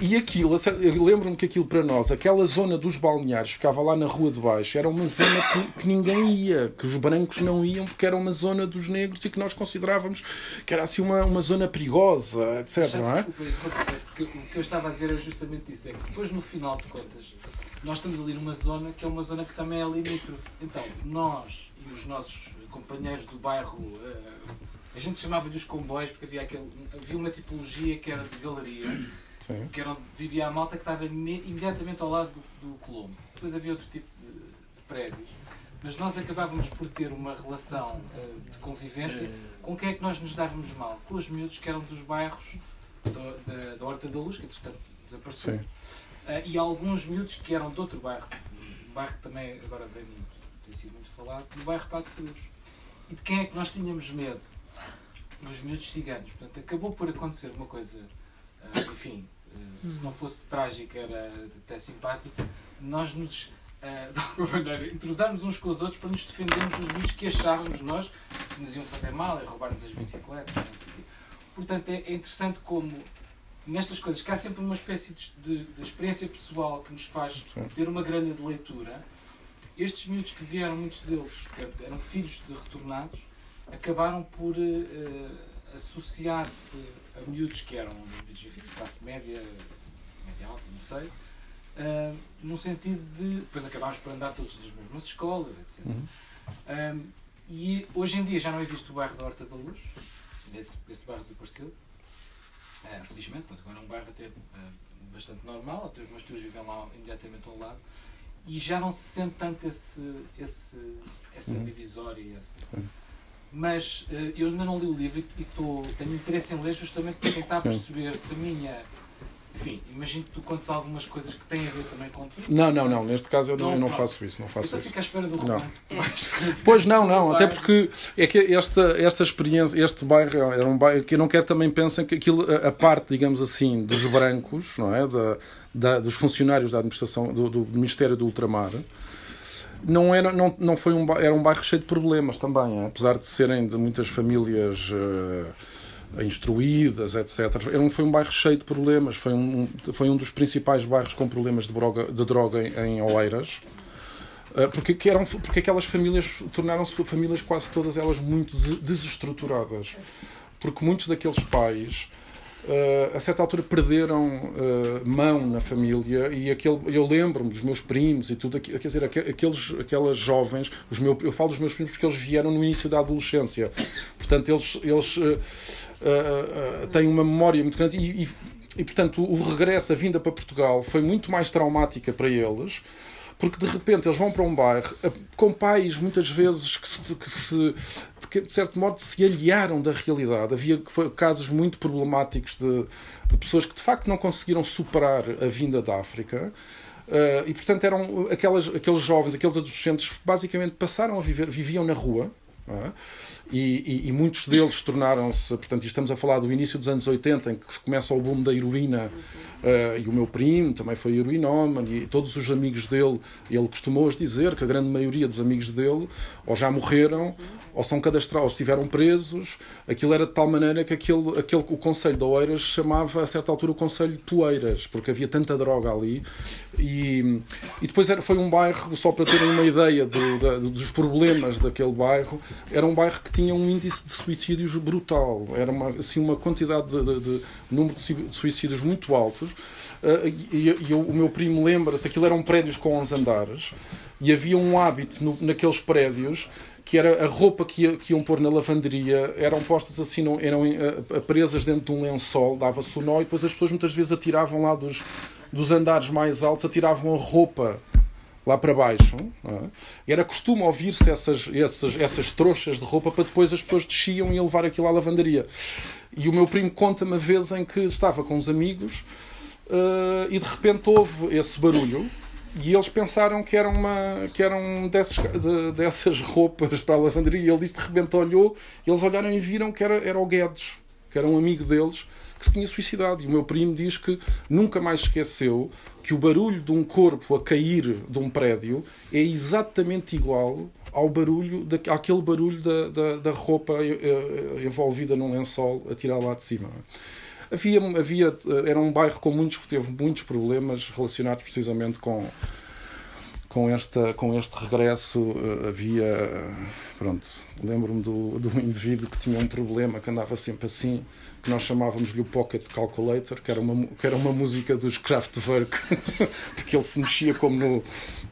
E aquilo, eu lembro-me que aquilo para nós, aquela zona dos balneários, ficava lá na rua de baixo, era uma zona que, que, ninguém ia, que os brancos não iam, porque era uma zona dos negros e que nós considerávamos que era assim uma, uma zona perigosa, etc. Não é? Desculpa, o que eu estava a dizer é justamente isso: é que depois, no final de contas, nós estamos ali numa zona que é uma zona que também é limítrofe. Então, nós e os nossos companheiros do bairro, uh, a gente chamava-lhe os comboios porque havia, aquele, havia uma tipologia que era de galeria, Sim. que era vivia a malta que estava imediatamente ao lado do, do Colombo. Depois havia outro tipo de, de, prédios. Mas nós acabávamos por ter uma relação uh, de convivência com quem é que nós nos dávamos mal? Com os miúdos que eram dos bairros do, da, da Horta da Luz, que entretanto desapareceu. Uh, e alguns miúdos que eram de outro bairro, um bairro que também agora vem muito, tem sido muito falado, do bairro Pato Cruz. E de quem é que nós tínhamos medo? Dos miúdos ciganos. Portanto, acabou por acontecer uma coisa, uh, enfim, uh, se não fosse trágica, era até simpática. Nós nos, uh, de alguma maneira, entrosámos uns com os outros para nos defendermos dos miúdos que achávamos nós que nos iam fazer mal e roubar-nos as bicicletas. Portanto, é, é interessante como nestas coisas que há sempre uma espécie de, de, experiência pessoal que nos faz ter uma grande de leitura estes miúdos que vieram, muitos deles eram filhos de retornados, acabaram por uh, associar-se a miúdos que eram de classe média, média alta, não sei, uh, num sentido de. Depois acabámos por andar todos nas mesmas escolas, etc. Uhum. Um, e hoje em dia já não existe o bairro da Horta da Luz, esse, esse bairro desapareceu. Uh, felizmente, mas agora é um bairro até uh, bastante normal, até os meus tios vivem lá imediatamente ao lado e já não se sente tanto esse, esse, essa uhum. divisória. Essa. Mas uh, eu ainda não li o livro e, e tô, tenho interesse em ler justamente para tentar Sim. perceber se a minha. Enfim, imagino que tu contes algumas coisas que têm a ver também contigo. Não, não, não. Neste caso eu não, eu não faço isso. Não faço então isso. fica à espera do romance. Pois não, não. Até porque é que esta, esta experiência, este bairro era um bairro que eu não quero também pensem que aquilo, a parte, digamos assim, dos brancos, não é? Da, da, dos funcionários da administração do, do, Ministério do Ultramar não era não, não foi um era um bairro cheio de problemas também é? apesar de serem de muitas famílias uh, instruídas etc. Foi um bairro cheio de problemas foi um foi um dos principais bairros com problemas de droga de droga em, em Oeiras. Uh, porque que eram porque aquelas famílias tornaram-se famílias quase todas elas muito desestruturadas. Porque muitos daqueles pais uh, a certa altura perderam uh, mão na família e aquele, eu lembro-me dos meus primos e tudo, quer dizer, aqueles, aquelas jovens, os meus, eu falo dos meus primos porque eles vieram no início da adolescência, portanto eles, eles uh, têm uma memória muito grande e, e, e, portanto o regresso, a vinda para Portugal foi muito mais traumática para eles porque de repente eles vão para um bairro com pais muitas vezes que se, que se de certo modo, se aliaram da realidade. Havia casos muito problemáticos de, de pessoas que, de facto, não conseguiram superar a vinda da África. Uh, e, portanto, eram aquelas, aqueles jovens, aqueles adolescentes, basicamente passaram a viver, viviam na rua. É? E, e, e, muitos deles tornaram-se, portanto, estamos a falar do início dos anos 80, em que começa o boom da heroína Uh, e o meu primo também foi heroinómano, e todos os amigos dele, ele costumou dizer que a grande maioria dos amigos dele ou já morreram, ou são cadastrados, estiveram presos. Aquilo era de tal maneira que aquele, aquele, o Conselho de Oeiras chamava a certa altura o Conselho de Poeiras, porque havia tanta droga ali. E, e depois era, foi um bairro, só para terem uma ideia do, da, dos problemas daquele bairro, era um bairro que tinha um índice de suicídios brutal. Era uma, assim, uma quantidade de, de, de número de suicídios muito altos. Uh, e, e, o meu primo lembra-se, aquilo eram prédios com 11 andares, E havia um hábito no, naqueles prédios que era a roupa que, que iam pôr na lavanderia eram postas assim, não, eram uh, presas dentro de um lençol, dava-se o nó e depois as pessoas muitas vezes atiravam lá dos, dos andares mais altos, atiravam a roupa lá para baixo. É? Era costume ouvir-se essas, essas, essas trouxas de roupa para depois as pessoas desciam e levar aquilo à lavandaria. E o meu primo conta uma vez em que estava com os amigos uh, e de repente houve esse barulho e eles pensaram que era uma que eram dessas, de, dessas roupas para a lavanderia e ele disse de repente olhou e eles olharam e viram que era, era o Guedes que era um amigo deles que se tinha suicidado e o meu primo diz que nunca mais esqueceu que o barulho de um corpo a cair de um prédio é exatamente igual ao barulho da, àquele barulho da, da, da roupa eh, eh, envolvida num lençol a tirar lá de cima. Havia, havia era um bairro com muitos que teve muitos problemas relacionados precisamente com com esta com este regresso. Eh, havia pronto lembro-me do, do indivíduo que tinha um problema que andava sempre assim que nós chamávamos-lhe o Pocket Calculator, que era uma, que era uma música dos Kraftwerk, porque ele se mexia como no.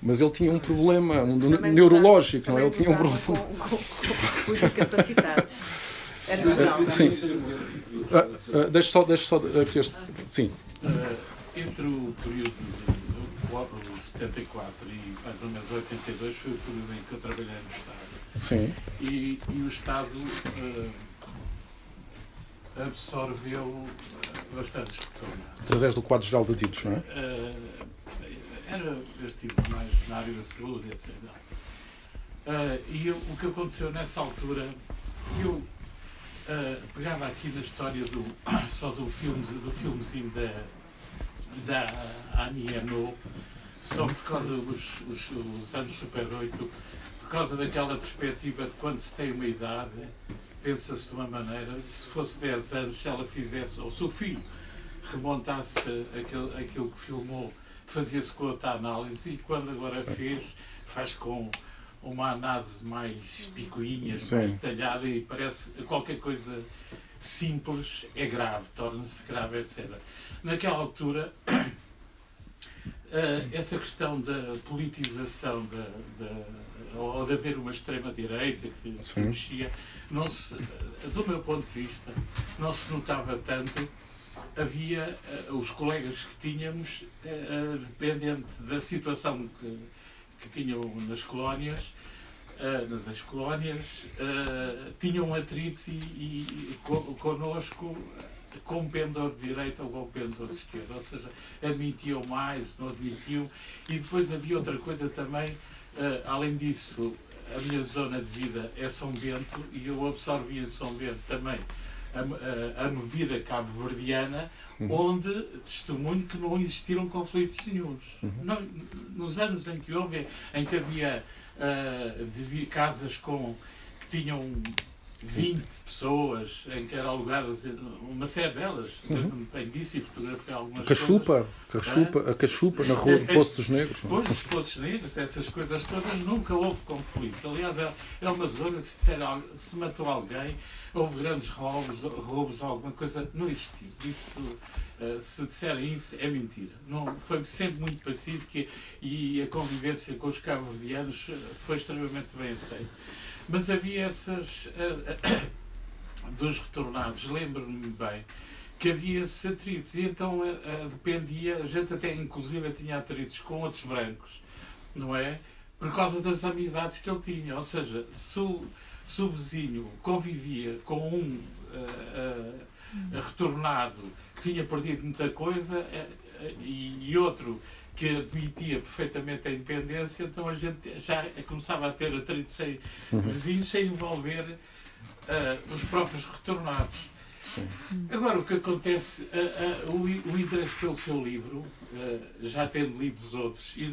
Mas ele tinha um problema um neurológico, não é? Ele tinha um problema. Com, com, com os incapacitados. Era sim. Uh, uh, deixa só, deixa só aqui este. Sim. Uh, entre o período de 74 e mais ou menos 82 foi o período em que eu trabalhei no Estado. Sim. E, e o Estado uh, absorveu eh, retornados. Através do quadro geral de detidos, não é? Uh, era, eu estive mais na área da saúde, etc. Uh, e eu, o que aconteceu nessa altura, eu pegava aqui na história do, só do, filme, do filmezinho da, da Annie Ernaux, só por causa dos os, os anos Super 8, por causa daquela perspectiva de quando se tem uma idade pensa-se de uma maneira, se fosse 10 anos, se ela fizesse, ou se o filho remontasse aquilo, aquilo que filmou, fazia-se com outra análise e quando agora fez, faz com uma análise mais picuinhas, Sim. mais detalhada e parece qualquer coisa simples é grave, torna-se grave, etc. Naquela altura, eh, essa questão da politização da, da ou de haver uma extrema-direita que se mexia, não se, do meu ponto de vista, não se notava tanto. Havia uh, os colegas que tínhamos, uh, dependente da situação que, que tinham nas colónias, nas ex-colónias, tinham atritos e, e connosco com pendor de direita ou com pendor de esquerda, ou seja, admitiam mais, não admitiam, e depois havia outra coisa também Uh, além disso, a minha zona de vida é São Bento e eu absorvi em São Bento também a, a, a movida cabo-verdiana, uhum. onde testemunho que não existiram conflitos nenhums. Uhum. Não, nos anos em que houve, em que havia uh, casas com, que tinham 20 pessoas em que eram alugadas, uma série delas, uhum. tenho disso e fotografei algumas cachupa, coisas. Cachupa, a cachupa na rua do Poço dos Negros. Pois, dos Poços Negros, essas coisas todas, nunca houve conflitos. Aliás, é, é uma zona que se, disser, se matou alguém, houve grandes roubos, roubos alguma coisa, não existiu. Isso, eh, se disserem isso, é mentira. Não, foi sempre muito pacífico e a convivência com os cabo-verdianos eh, foi extremamente bem aceita. Mas havia essas. Uh, dos retornados, lembro-me bem que havia esses atritos e então uh, dependia, a gente até inclusive tinha atritos com outros brancos, não é? Por causa das amizades que ele tinha. Ou seja, se o, se o vizinho convivia com um uh, retornado que tinha perdido muita coisa e, e outro que admitia perfeitamente a independência, então a gente já começava a ter atritos sem uhum. vizinhos, sem envolver uh, os próprios retornados. Agora, o que acontece, uh, uh, o, o, interesse pelo seu livro, já tendo lido os outros, e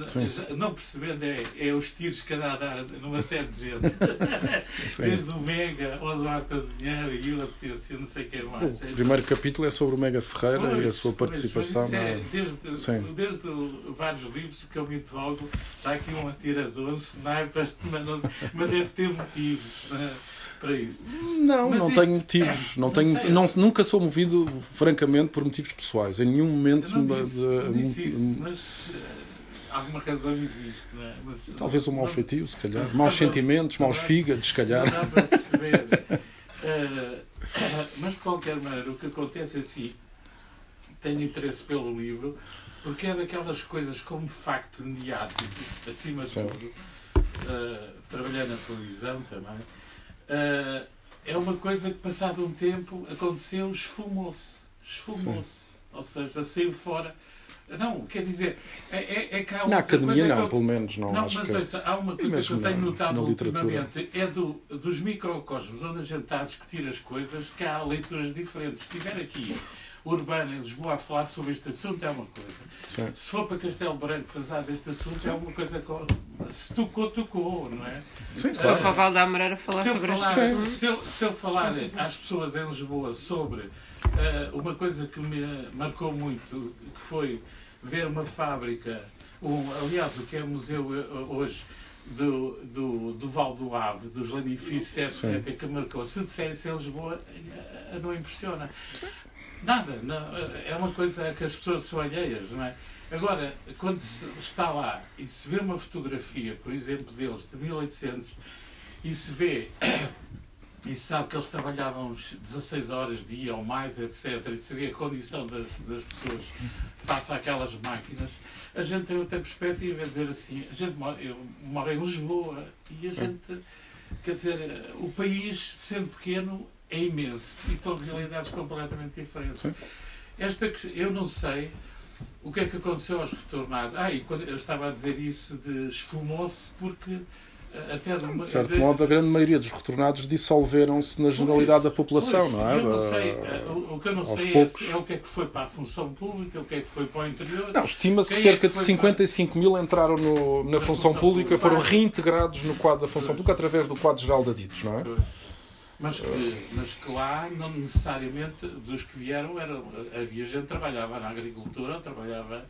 não percebendo, é, é, os tiros que anda a dar numa série de gente. Desde o Mega, o Eduardo Azinheiro e o assim, assim, não sei quem mais. O primeiro capítulo é sobre o Mega Ferreira pois, e a sua participação. Pois, é, desde, desde vários livros que eu me interrogo, está aqui um atirador, um sniper, mas, não, mas deve ter motivos. Para isso. Não, Mas não isto... tenho motivos. Não tenho, não, nunca sou movido, francamente, por motivos pessoais. Em nenhum momento. Eu não disse, de, não disse isso, mas alguma razão existe, não é? Mas, Talvez um mau feitio, se calhar. Maus sentimentos, maus fígados, se calhar. Não dá para perceber. Uh, mas de qualquer maneira, o que acontece é assim: tenho interesse pelo livro, porque é daquelas coisas como facto mediático, acima de tudo. Uh, trabalhei na televisão também. Uh, é uma coisa que, passado um tempo, aconteceu, esfumou-se. Esfumou-se. Ou seja, saiu fora. Não, quer dizer, é, é, é que há Na academia não, eu- pelo menos não, não, mas que ouça, há uma coisa que eu tenho na- notado na ultimamente, é do, dos microcosmos, onde a gente está a discutir as coisas, que há leituras diferentes. Se estiver aqui, Urbana, em Lisboa, a falar sobre este assunto, é uma coisa. Sim. Se for para Castelo Branco fazer deste assunto, é uma coisa que se tocou, tocou, não é? Sim, Só claro. para o Val da Amoreira falar se sobre falar, este se, eu, se eu falar às pessoas em Lisboa sobre eh, uma coisa que me marcou muito, que foi ver uma fábrica, um, aliás, o que é o museu eh, hoje do, do, do Val do Ave, dos Lamifícios, etc., que marcou. Se disser isso em Lisboa, eh, não impressiona. Nada, não, é uma coisa que as pessoas são alheias, não é? Agora, quando se está lá e se vê uma fotografia, por exemplo, deles de 1800 e se vê e se sabe que eles trabalhavam 16 horas dia ou mais, etc., e se vê a condição das, das pessoas face àquelas máquinas, a gente tem outra perspectiva, é dizer assim, a gente mora, eu moro em Lisboa e a gente, quer dizer, o país, sendo pequeno, é imenso e com realidades completamente diferentes. Sim. Esta, que- eu não sei o que é que aconteceu aos retornados. Ah, e quando eu estava a dizer isso de esfumou-se porque eh, até de uma, De certo de- modo, a grande maioria dos retornados dissolveram-se na generalidade da população, Pois, não é? Eu não Da- sei, eh, o, o que eu não sei é, poucos. é o que é que foi para a função pública, o que é que foi para o interior. Não, estima-se que é cerca que de foi 55 mil entraram no- na Na função função pública, pública. foram reintegrados no quadro da função Pois. pública através do quadro geral de aditos, não é? Mas que, mas que lá, não necessariamente, dos que vieram, era, havia gente que trabalhava na agricultura, ou trabalhava.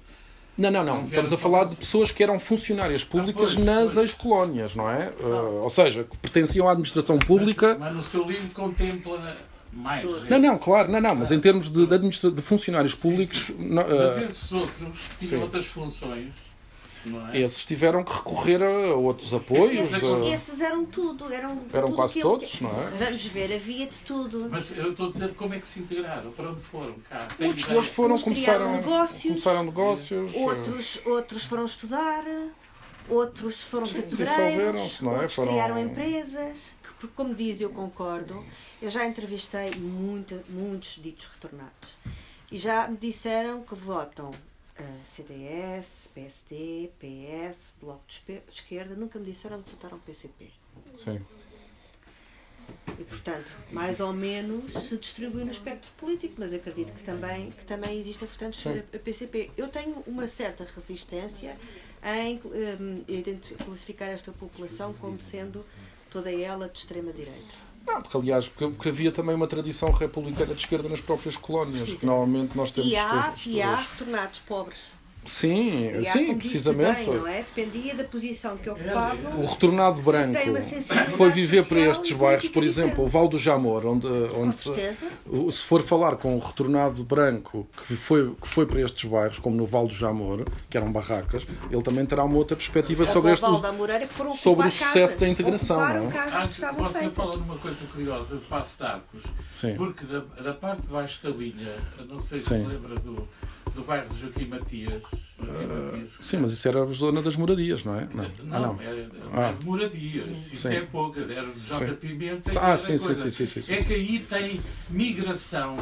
Não, não, Não não. Estamos a falar de pessoas que eram funcionárias públicas pois, nas ex-colónias, não é? Uh, ou seja, que pertenciam à administração pública. Mas, mas no seu livro contempla mais. gente. Não, não, claro, não, não, mas em termos de, de, administra- de funcionários públicos, não, Mas uh, esses outros tinham sim. outras funções, não é? esses tiveram que recorrer a outros apoios. Esses, uh, esses eram tudo, eram, eram tudo quase todos, que- não é? Vamos ver, havia de tudo. Mas eu estou a dizer como é que se integraram, para onde foram cá. Muitos deles foram, Uns começaram, negócios. começaram negócios. uh, Outros, outros foram estudar, outros foram não é? outros Foram- criaram empresas. Que, como diz, eu concordo. Eu já entrevistei muita, muitos ditos retornados. E já me disseram que votam eh, CDS, PSD, PS, Bloco de Esquerda. Nunca me disseram que votaram PCP. Sim. E, portanto, mais ou menos se distribui no espectro político, mas acredito que também, que também existem votantes a, PCP. Eu tenho uma certa resistência em identi- classificar esta população como sendo toda ela de extrema-direita. Não, porque aliás, porque, havia também uma tradição republicana de esquerda nas próprias colónias. Precisa. Que normalmente nós temos E há, e há retornados pobres. Sim, E sim, precisamente. Bem, não é? Dependia da posição que ocupavam. O retornado branco foi viver para estes bairros, por exemplo, o. Val do Jamor, onde, onde se for falar com o retornado branco que foi, que foi para estes bairros, como no Val do Jamor, que eram barracas, ele também terá uma outra perspectiva sobre Ou este. Moreira que foram sobre o sucesso casas, da integração, não é? que Acho, estavam você fala numa coisa curiosa de Passo de Arcos, Sim. porque da, da parte de baixo da linha, não sei se Sim. se lembra do, do bairro de Joaquim Matias. Joaquim Matias. Sim, mas isso era a zona das moradias, não é? Não. Não, Ah, não. era, Ah. de moradias. Isso Sim. é pouco. Era do J. Sim. Pimenta. e Ah, sim, sim, coisa. sim, sim, sim, sim, É sim. que aí tem migração,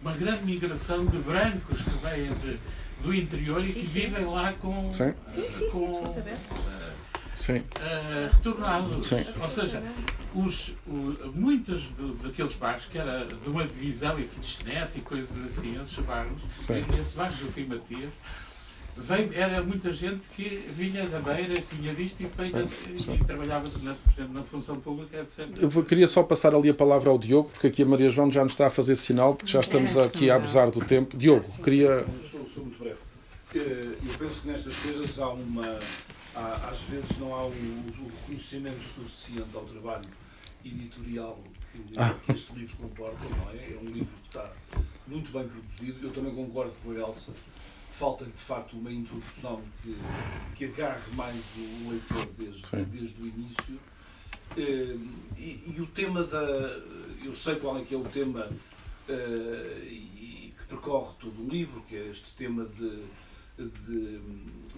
uma grande migração de brancos que vêm de- do interior e que vivem lá com. Sim. Sim, sim, sim, com absolutamente. Sim. Eh, retornados. Sim. Ou seja, os, o- muitos do- daqueles bairros, que era de uma divisão e kitchenette e coisas assim, esses bairros, Sim. esses bairros do Rui Matias, vem, era muita gente que vinha da beira, que tinha disto e, veio- Sim, e sim. trabalhava, na, por exemplo, na função pública, etc. Eu vou- queria só passar ali a palavra ao Diogo, porque aqui a Maria João já nos está a fazer sinal, porque já estamos É, aqui a abusar do tempo. Diogo, queria. Eu sou, sou muito breve. Eh, Eu penso que nestas coisas há uma. Há- às vezes não há o, o reconhecimento suficiente ao trabalho editorial que, Ah. que este livro comporta, não é? É um livro que está muito bem produzido. Eu também concordo com a Elsa falta de facto uma introdução que, que agarre mais o leitor desde, desde o início. Eh, e, e, o tema da. Eu sei qual é que é o tema uh, e que percorre todo o livro, que é este tema de, de,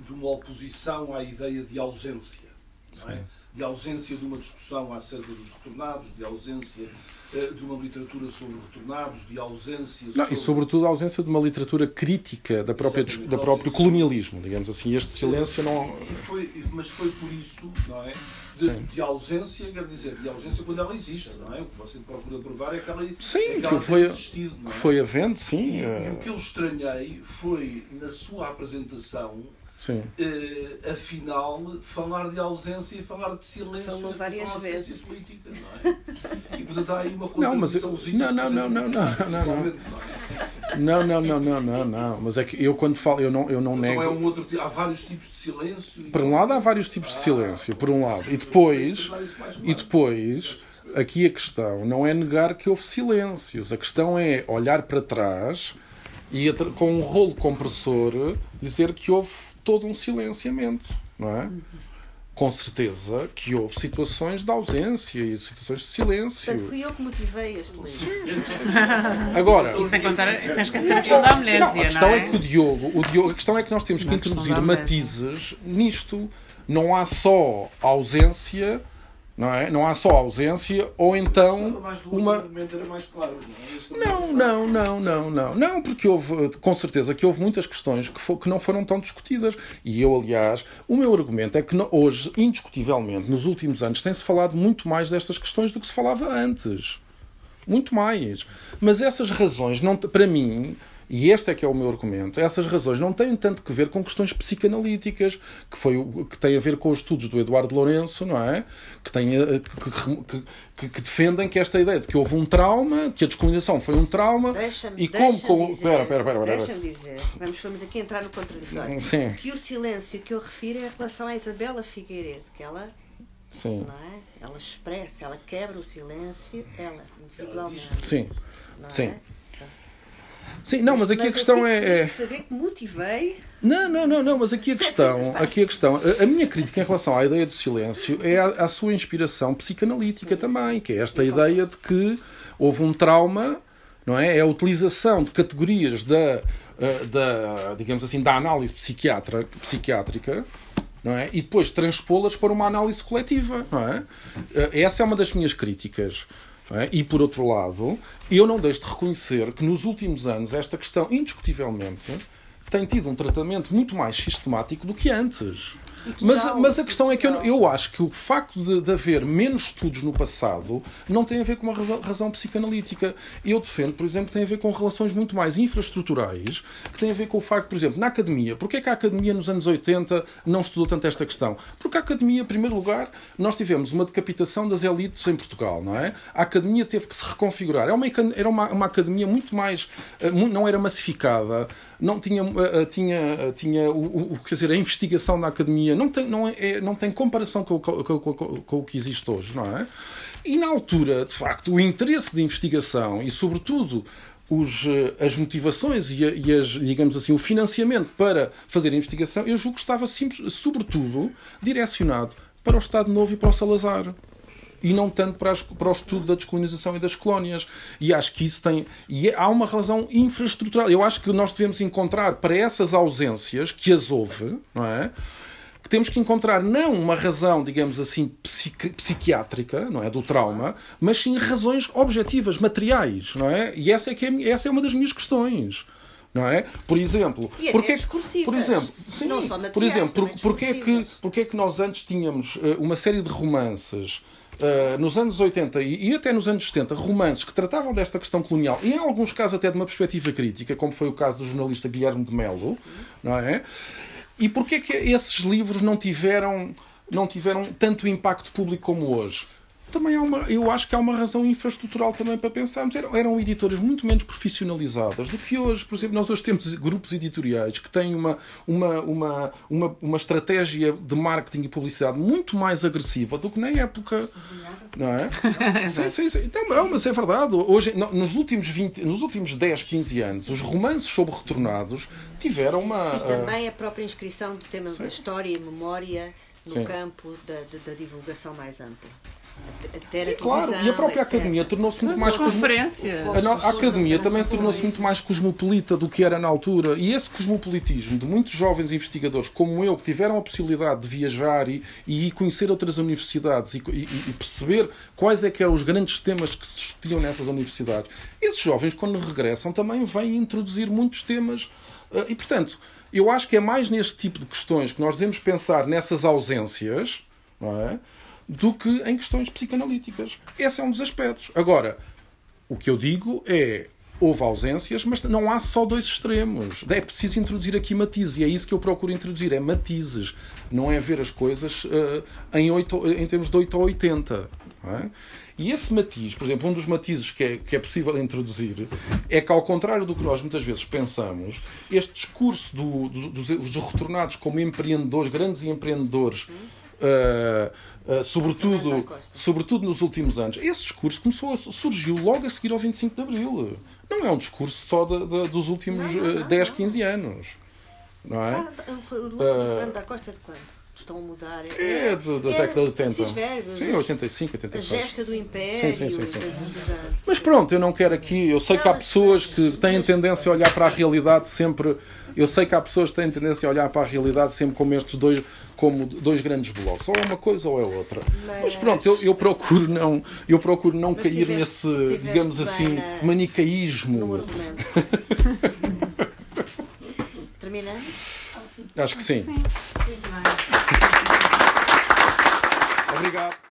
de uma oposição à ideia de ausência. É? De ausência de uma discussão acerca dos retornados, de ausência eh, de uma literatura sobre retornados, de ausência. Não, sobre... E, sobretudo, a ausência de uma literatura crítica da própria, da próprio colonialismo, digamos assim. Este silêncio não. Foi, mas foi por isso, não é? De, de, ausência, quer dizer, de ausência quando ela existe, não é? O que você procura provar é que ela, sim, é que ela foi, existido. Não é? foi havendo, sim. E, e o que eu estranhei foi, na sua apresentação, Sim. Uh, afinal, falar de ausência e falar de silêncio Falou é várias vezes. política, não é? E portanto há aí uma coisa não, mas, eu, não, não, não, não, não, não, não. Não, não, não, não, não, não. Mas é que eu quando falo, eu não, eu não então é nego. É um outro, há vários tipos de silêncio. E... Por um lado há vários tipos de ah. silêncio, por um lado. E depois, e depois, aqui a questão não é negar que houve silêncios. A questão é olhar para trás e com um rolo compressor dizer que houve todo um silenciamento, não é? Com certeza que houve situações de ausência e situações de silêncio. Portanto, fui eu que motivei este livro. Agora, e sem, contar, sem esquecer a questão da amnésia. Não, a questão não é? é? que o Diogo, o Diogo, a questão é que nós temos que introduzir matizes nisto. Não há só ausência não é? Não há só ausência ou então uma não, não, não, não, não, não, porque houve com certeza que houve muitas questões que, for, que não foram tão discutidas. E eu aliás o meu argumento é que hoje indiscutivelmente nos últimos anos tem-se falado muito mais destas questões do que se falava antes, muito mais, mas essas razões não para mim e este é que é o meu argumento. Essas razões não têm tanto que ver com questões psicanalíticas, que, foi, que tem a ver com os estudos do Eduardo Lourenço, não é? Que, tem, eh, que, que, que defendem que esta ideia de que houve um trauma, que a descolonização foi um trauma. Deixa-me e como. como dizer, pera, pera, pera, deixa-me dizer, vamos, vamos aqui entrar no contraditório. Sim. Que o silêncio que eu refiro é em relação à Isabela Figueiredo, que ela Sim. Não é? Ela expressa, ela quebra o silêncio, ela, individualmente. Sim. Não Sim. É? Sim, não, mas aqui a questão é. é... saber que motivei. Não, não, não, não, mas aqui a questão, aqui a questão, a, a minha crítica em relação à ideia do silêncio é a, a sua inspiração psicanalítica sim, também, sim. que é esta ideia de que houve um trauma, não é? É a utilização de categorias da, eh, da digamos assim, da análise psiquiatra, psiquiátrica, não é? E depois transpô-las para uma análise coletiva, não é? Eh, essa é uma das minhas críticas. É? E, por outro lado, eu não deixo de reconhecer que nos últimos anos esta questão, indiscutivelmente, tem tido um tratamento muito mais sistemático do que antes. Mas, mas a questão é que eu, eu acho que o facto de, de, haver menos estudos no passado não tem a ver com uma razão, razão, psicanalítica. Eu defendo, por exemplo, que tem a ver com relações muito mais infraestruturais, que tem a ver com o facto, por exemplo, na academia. Porquê é que a academia nos anos 80 não estudou tanto esta questão? Porque a academia, em primeiro lugar, nós tivemos uma decapitação das elites em Portugal, não é? A academia teve que se reconfigurar. Era uma, era uma, uma academia muito mais. Eh, não era massificada, não tinha, eh, eh, tinha, tinha o, o, quer dizer, a investigação da academia não tem, não é, não tem comparação com, com, com, com, o que existe hoje, não é? E na altura, de facto, o interesse de investigação e, sobretudo, os, eh, as motivações e, e, as, digamos assim, o financiamento para fazer a investigação, eu julgo que estava, simples, sobretudo, direcionado para o Estado Novo e para o Salazar e não tanto para, as, para o estudo da descolonização e das colónias. E acho que isso tem. E é, há uma razão infraestrutural. Eu acho que nós devemos encontrar para essas ausências, que as houve, não é? Temos que encontrar não uma razão, digamos assim, psiqui psiquiátrica, não é, do trauma, mas sim razões objetivas, materiais, não é? E essa é que é, essa é uma das minhas questões. Não é? Por exemplo, e porque, por exemplo, sim, por exemplo, por, porque é que porque é que nós antes tínhamos uh, uma série de romances Uh, nos anos 80 e, e, até nos anos 70, romances que tratavam desta questão colonial, e em alguns casos até de uma perspectiva crítica, como foi o caso do jornalista Guilherme de Melo, não é? E porquê que esses livros não tiveram, não tiveram tanto impacto público como hoje? Também há uma, eu acho que há uma razão infraestrutural também para pensarmos. Eram, eram editoras muito menos profissionalizadas do que hoje. Por exemplo, nós hoje temos grupos editoriais que têm uma, uma, uma, uma, uma estratégia de marketing e publicidade muito mais agressiva do que na época. Não é? sim, sim, sim. Então, não, mas é verdade. Hoje, nos, últimos 20, nos últimos 10, 15 anos, os romances sobre retornados tiveram uma. E também a própria inscrição do tema da história e memória no Sim. campo da, da, divulgação mais ampla. Sim, claro, e a própria etc. academia tornou-se muito mais conferência. A, a academia também tornou-se muito mais cosmopolita do que era na altura. E esse cosmopolitismo de muitos jovens investigadores como eu, que tiveram a possibilidade de viajar e, e conhecer outras universidades e, e, e, perceber quais é que eram os grandes temas que se discutiam nessas universidades, esses jovens, quando regressam, também vêm introduzir muitos temas. Eh, e, portanto, eu acho que é mais neste tipo de questões que nós devemos pensar nessas ausências, não é? Do que em questões psicanalíticas. Esse é um dos aspectos. Agora, o que eu digo é houve ausências, mas não há só dois extremos. É preciso introduzir aqui matizes, e é isso que eu procuro introduzir, é matizes. Não é ver as coisas uh, em, 8, em termos de 8 ou 80. É? E esse matiz, por exemplo, um dos matizes que é, que é possível introduzir é que, ao contrário do que nós muitas vezes pensamos, este discurso do, do, dos, dos retornados como empreendedores, grandes empreendedores, uh, Uh, sobretudo, sobretudo nos últimos anos. Esse discurso começou a, surgiu logo a seguir ao 25 de Abril. Não é um discurso só de, de, dos últimos não, não, não, 10, 15 anos. Não é? Ah, o livro uh, do Fernando da Costa é de quando? Estão a mudar. É, é da década de 80. Verbos, sim, 85, 86. A gesta do Império. Sim, sim, sim, sim. Mas pronto, eu não quero aqui. Eu sei que há pessoas que têm tendência a olhar para a realidade sempre. Eu sei que há pessoas que têm tendência a olhar para a realidade sempre como estes dois como dois grandes blocos, ou é uma coisa ou é outra. Mas, Mas pronto, eu, eu, procuro não, eu procuro não cair tiveste, nesse, tiveste digamos assim, na... manicaísmo. Terminando? Acho que sim. sim. Obrigado.